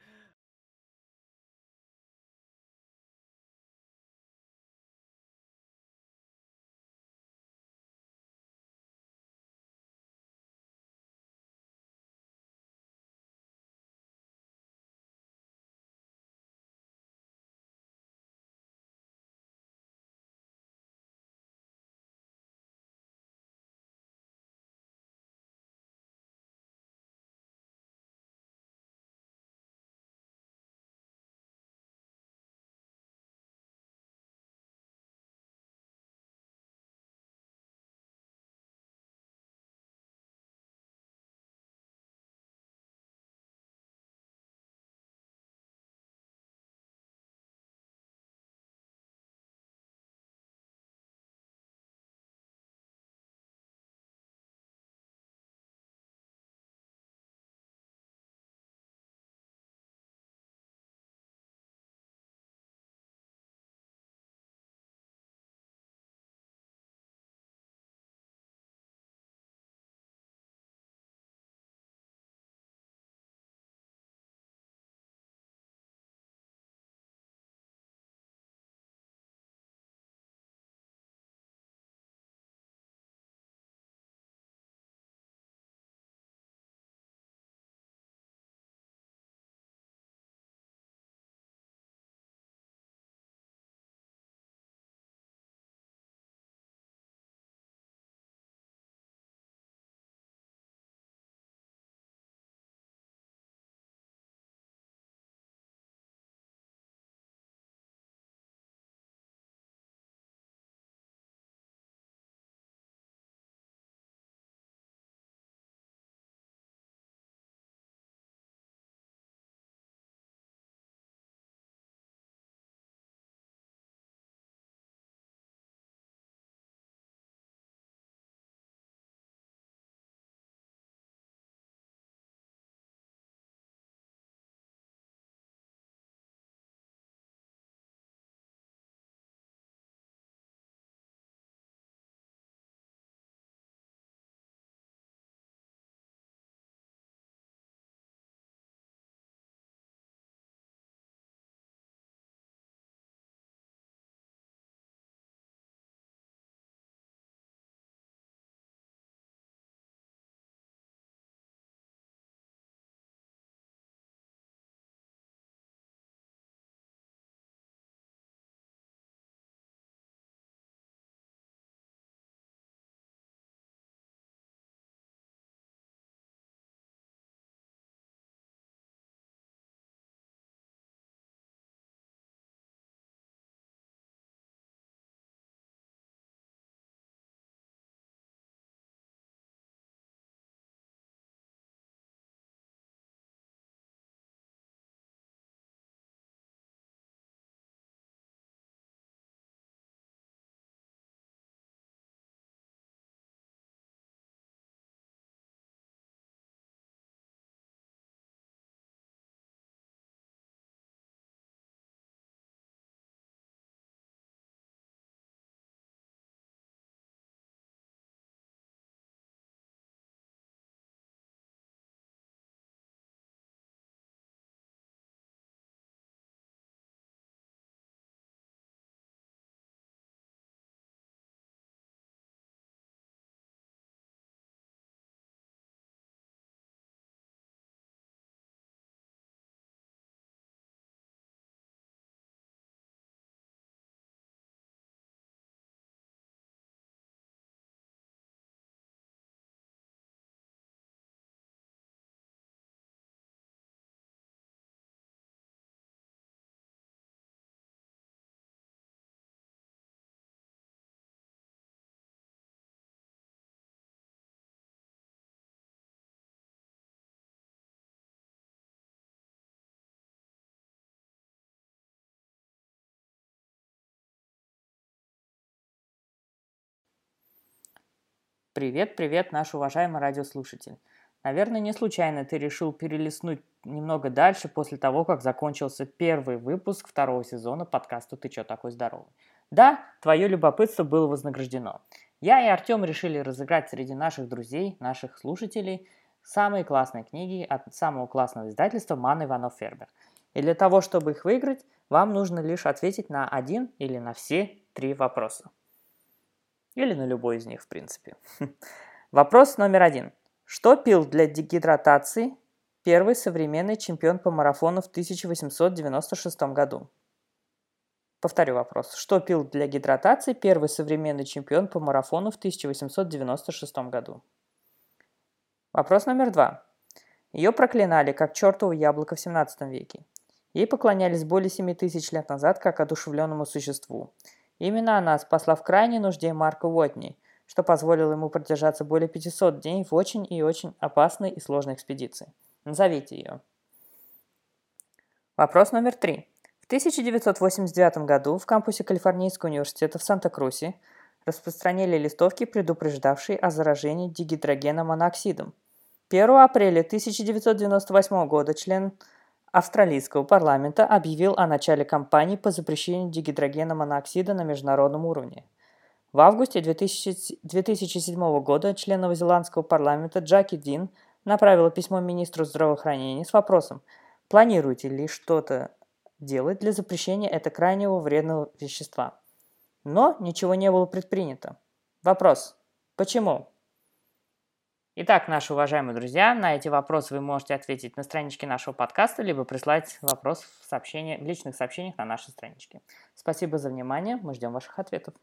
Привет, привет, наш уважаемый радиослушатель. Наверное, не случайно ты решил перелистнуть немного дальше после того, как закончился первый выпуск второго сезона подкаста «Ты чё такой здоровый?». Да, твое любопытство было вознаграждено. Я и Артем решили разыграть среди наших друзей, наших слушателей, самые классные книги от самого классного издательства «Ман Иванов Фербер». И для того, чтобы их выиграть, вам нужно лишь ответить на один или на все три вопроса. Или на любой из них, в принципе. [laughs] Вопрос номер один. Что пил для дегидратации первый современный чемпион по марафону в 1896 году? Повторю вопрос. Что пил для гидратации первый современный чемпион по марафону в 1896 году? Вопрос номер два. Ее проклинали как чертово яблоко в 17 веке. Ей поклонялись более 7 тысяч лет назад как одушевленному существу. Именно она спасла в крайней нужде Марка Уотни, что позволило ему продержаться более 500 дней в очень и очень опасной и сложной экспедиции. Назовите ее. Вопрос номер три. В 1989 году в кампусе Калифорнийского университета в Санта-Крусе распространили листовки, предупреждавшие о заражении дигидрогеном моноксидом. 1 апреля 1998 года член австралийского парламента объявил о начале кампании по запрещению дигидрогена моноксида на международном уровне. В августе 2000, 2007 года член новозеландского парламента Джаки Дин направила письмо министру здравоохранения с вопросом, планируете ли что-то делать для запрещения этого крайнего вредного вещества. Но ничего не было предпринято. Вопрос. Почему? Итак, наши уважаемые друзья, на эти вопросы вы можете ответить на страничке нашего подкаста, либо прислать вопрос в, сообщение, в личных сообщениях на нашей страничке. Спасибо за внимание, мы ждем ваших ответов.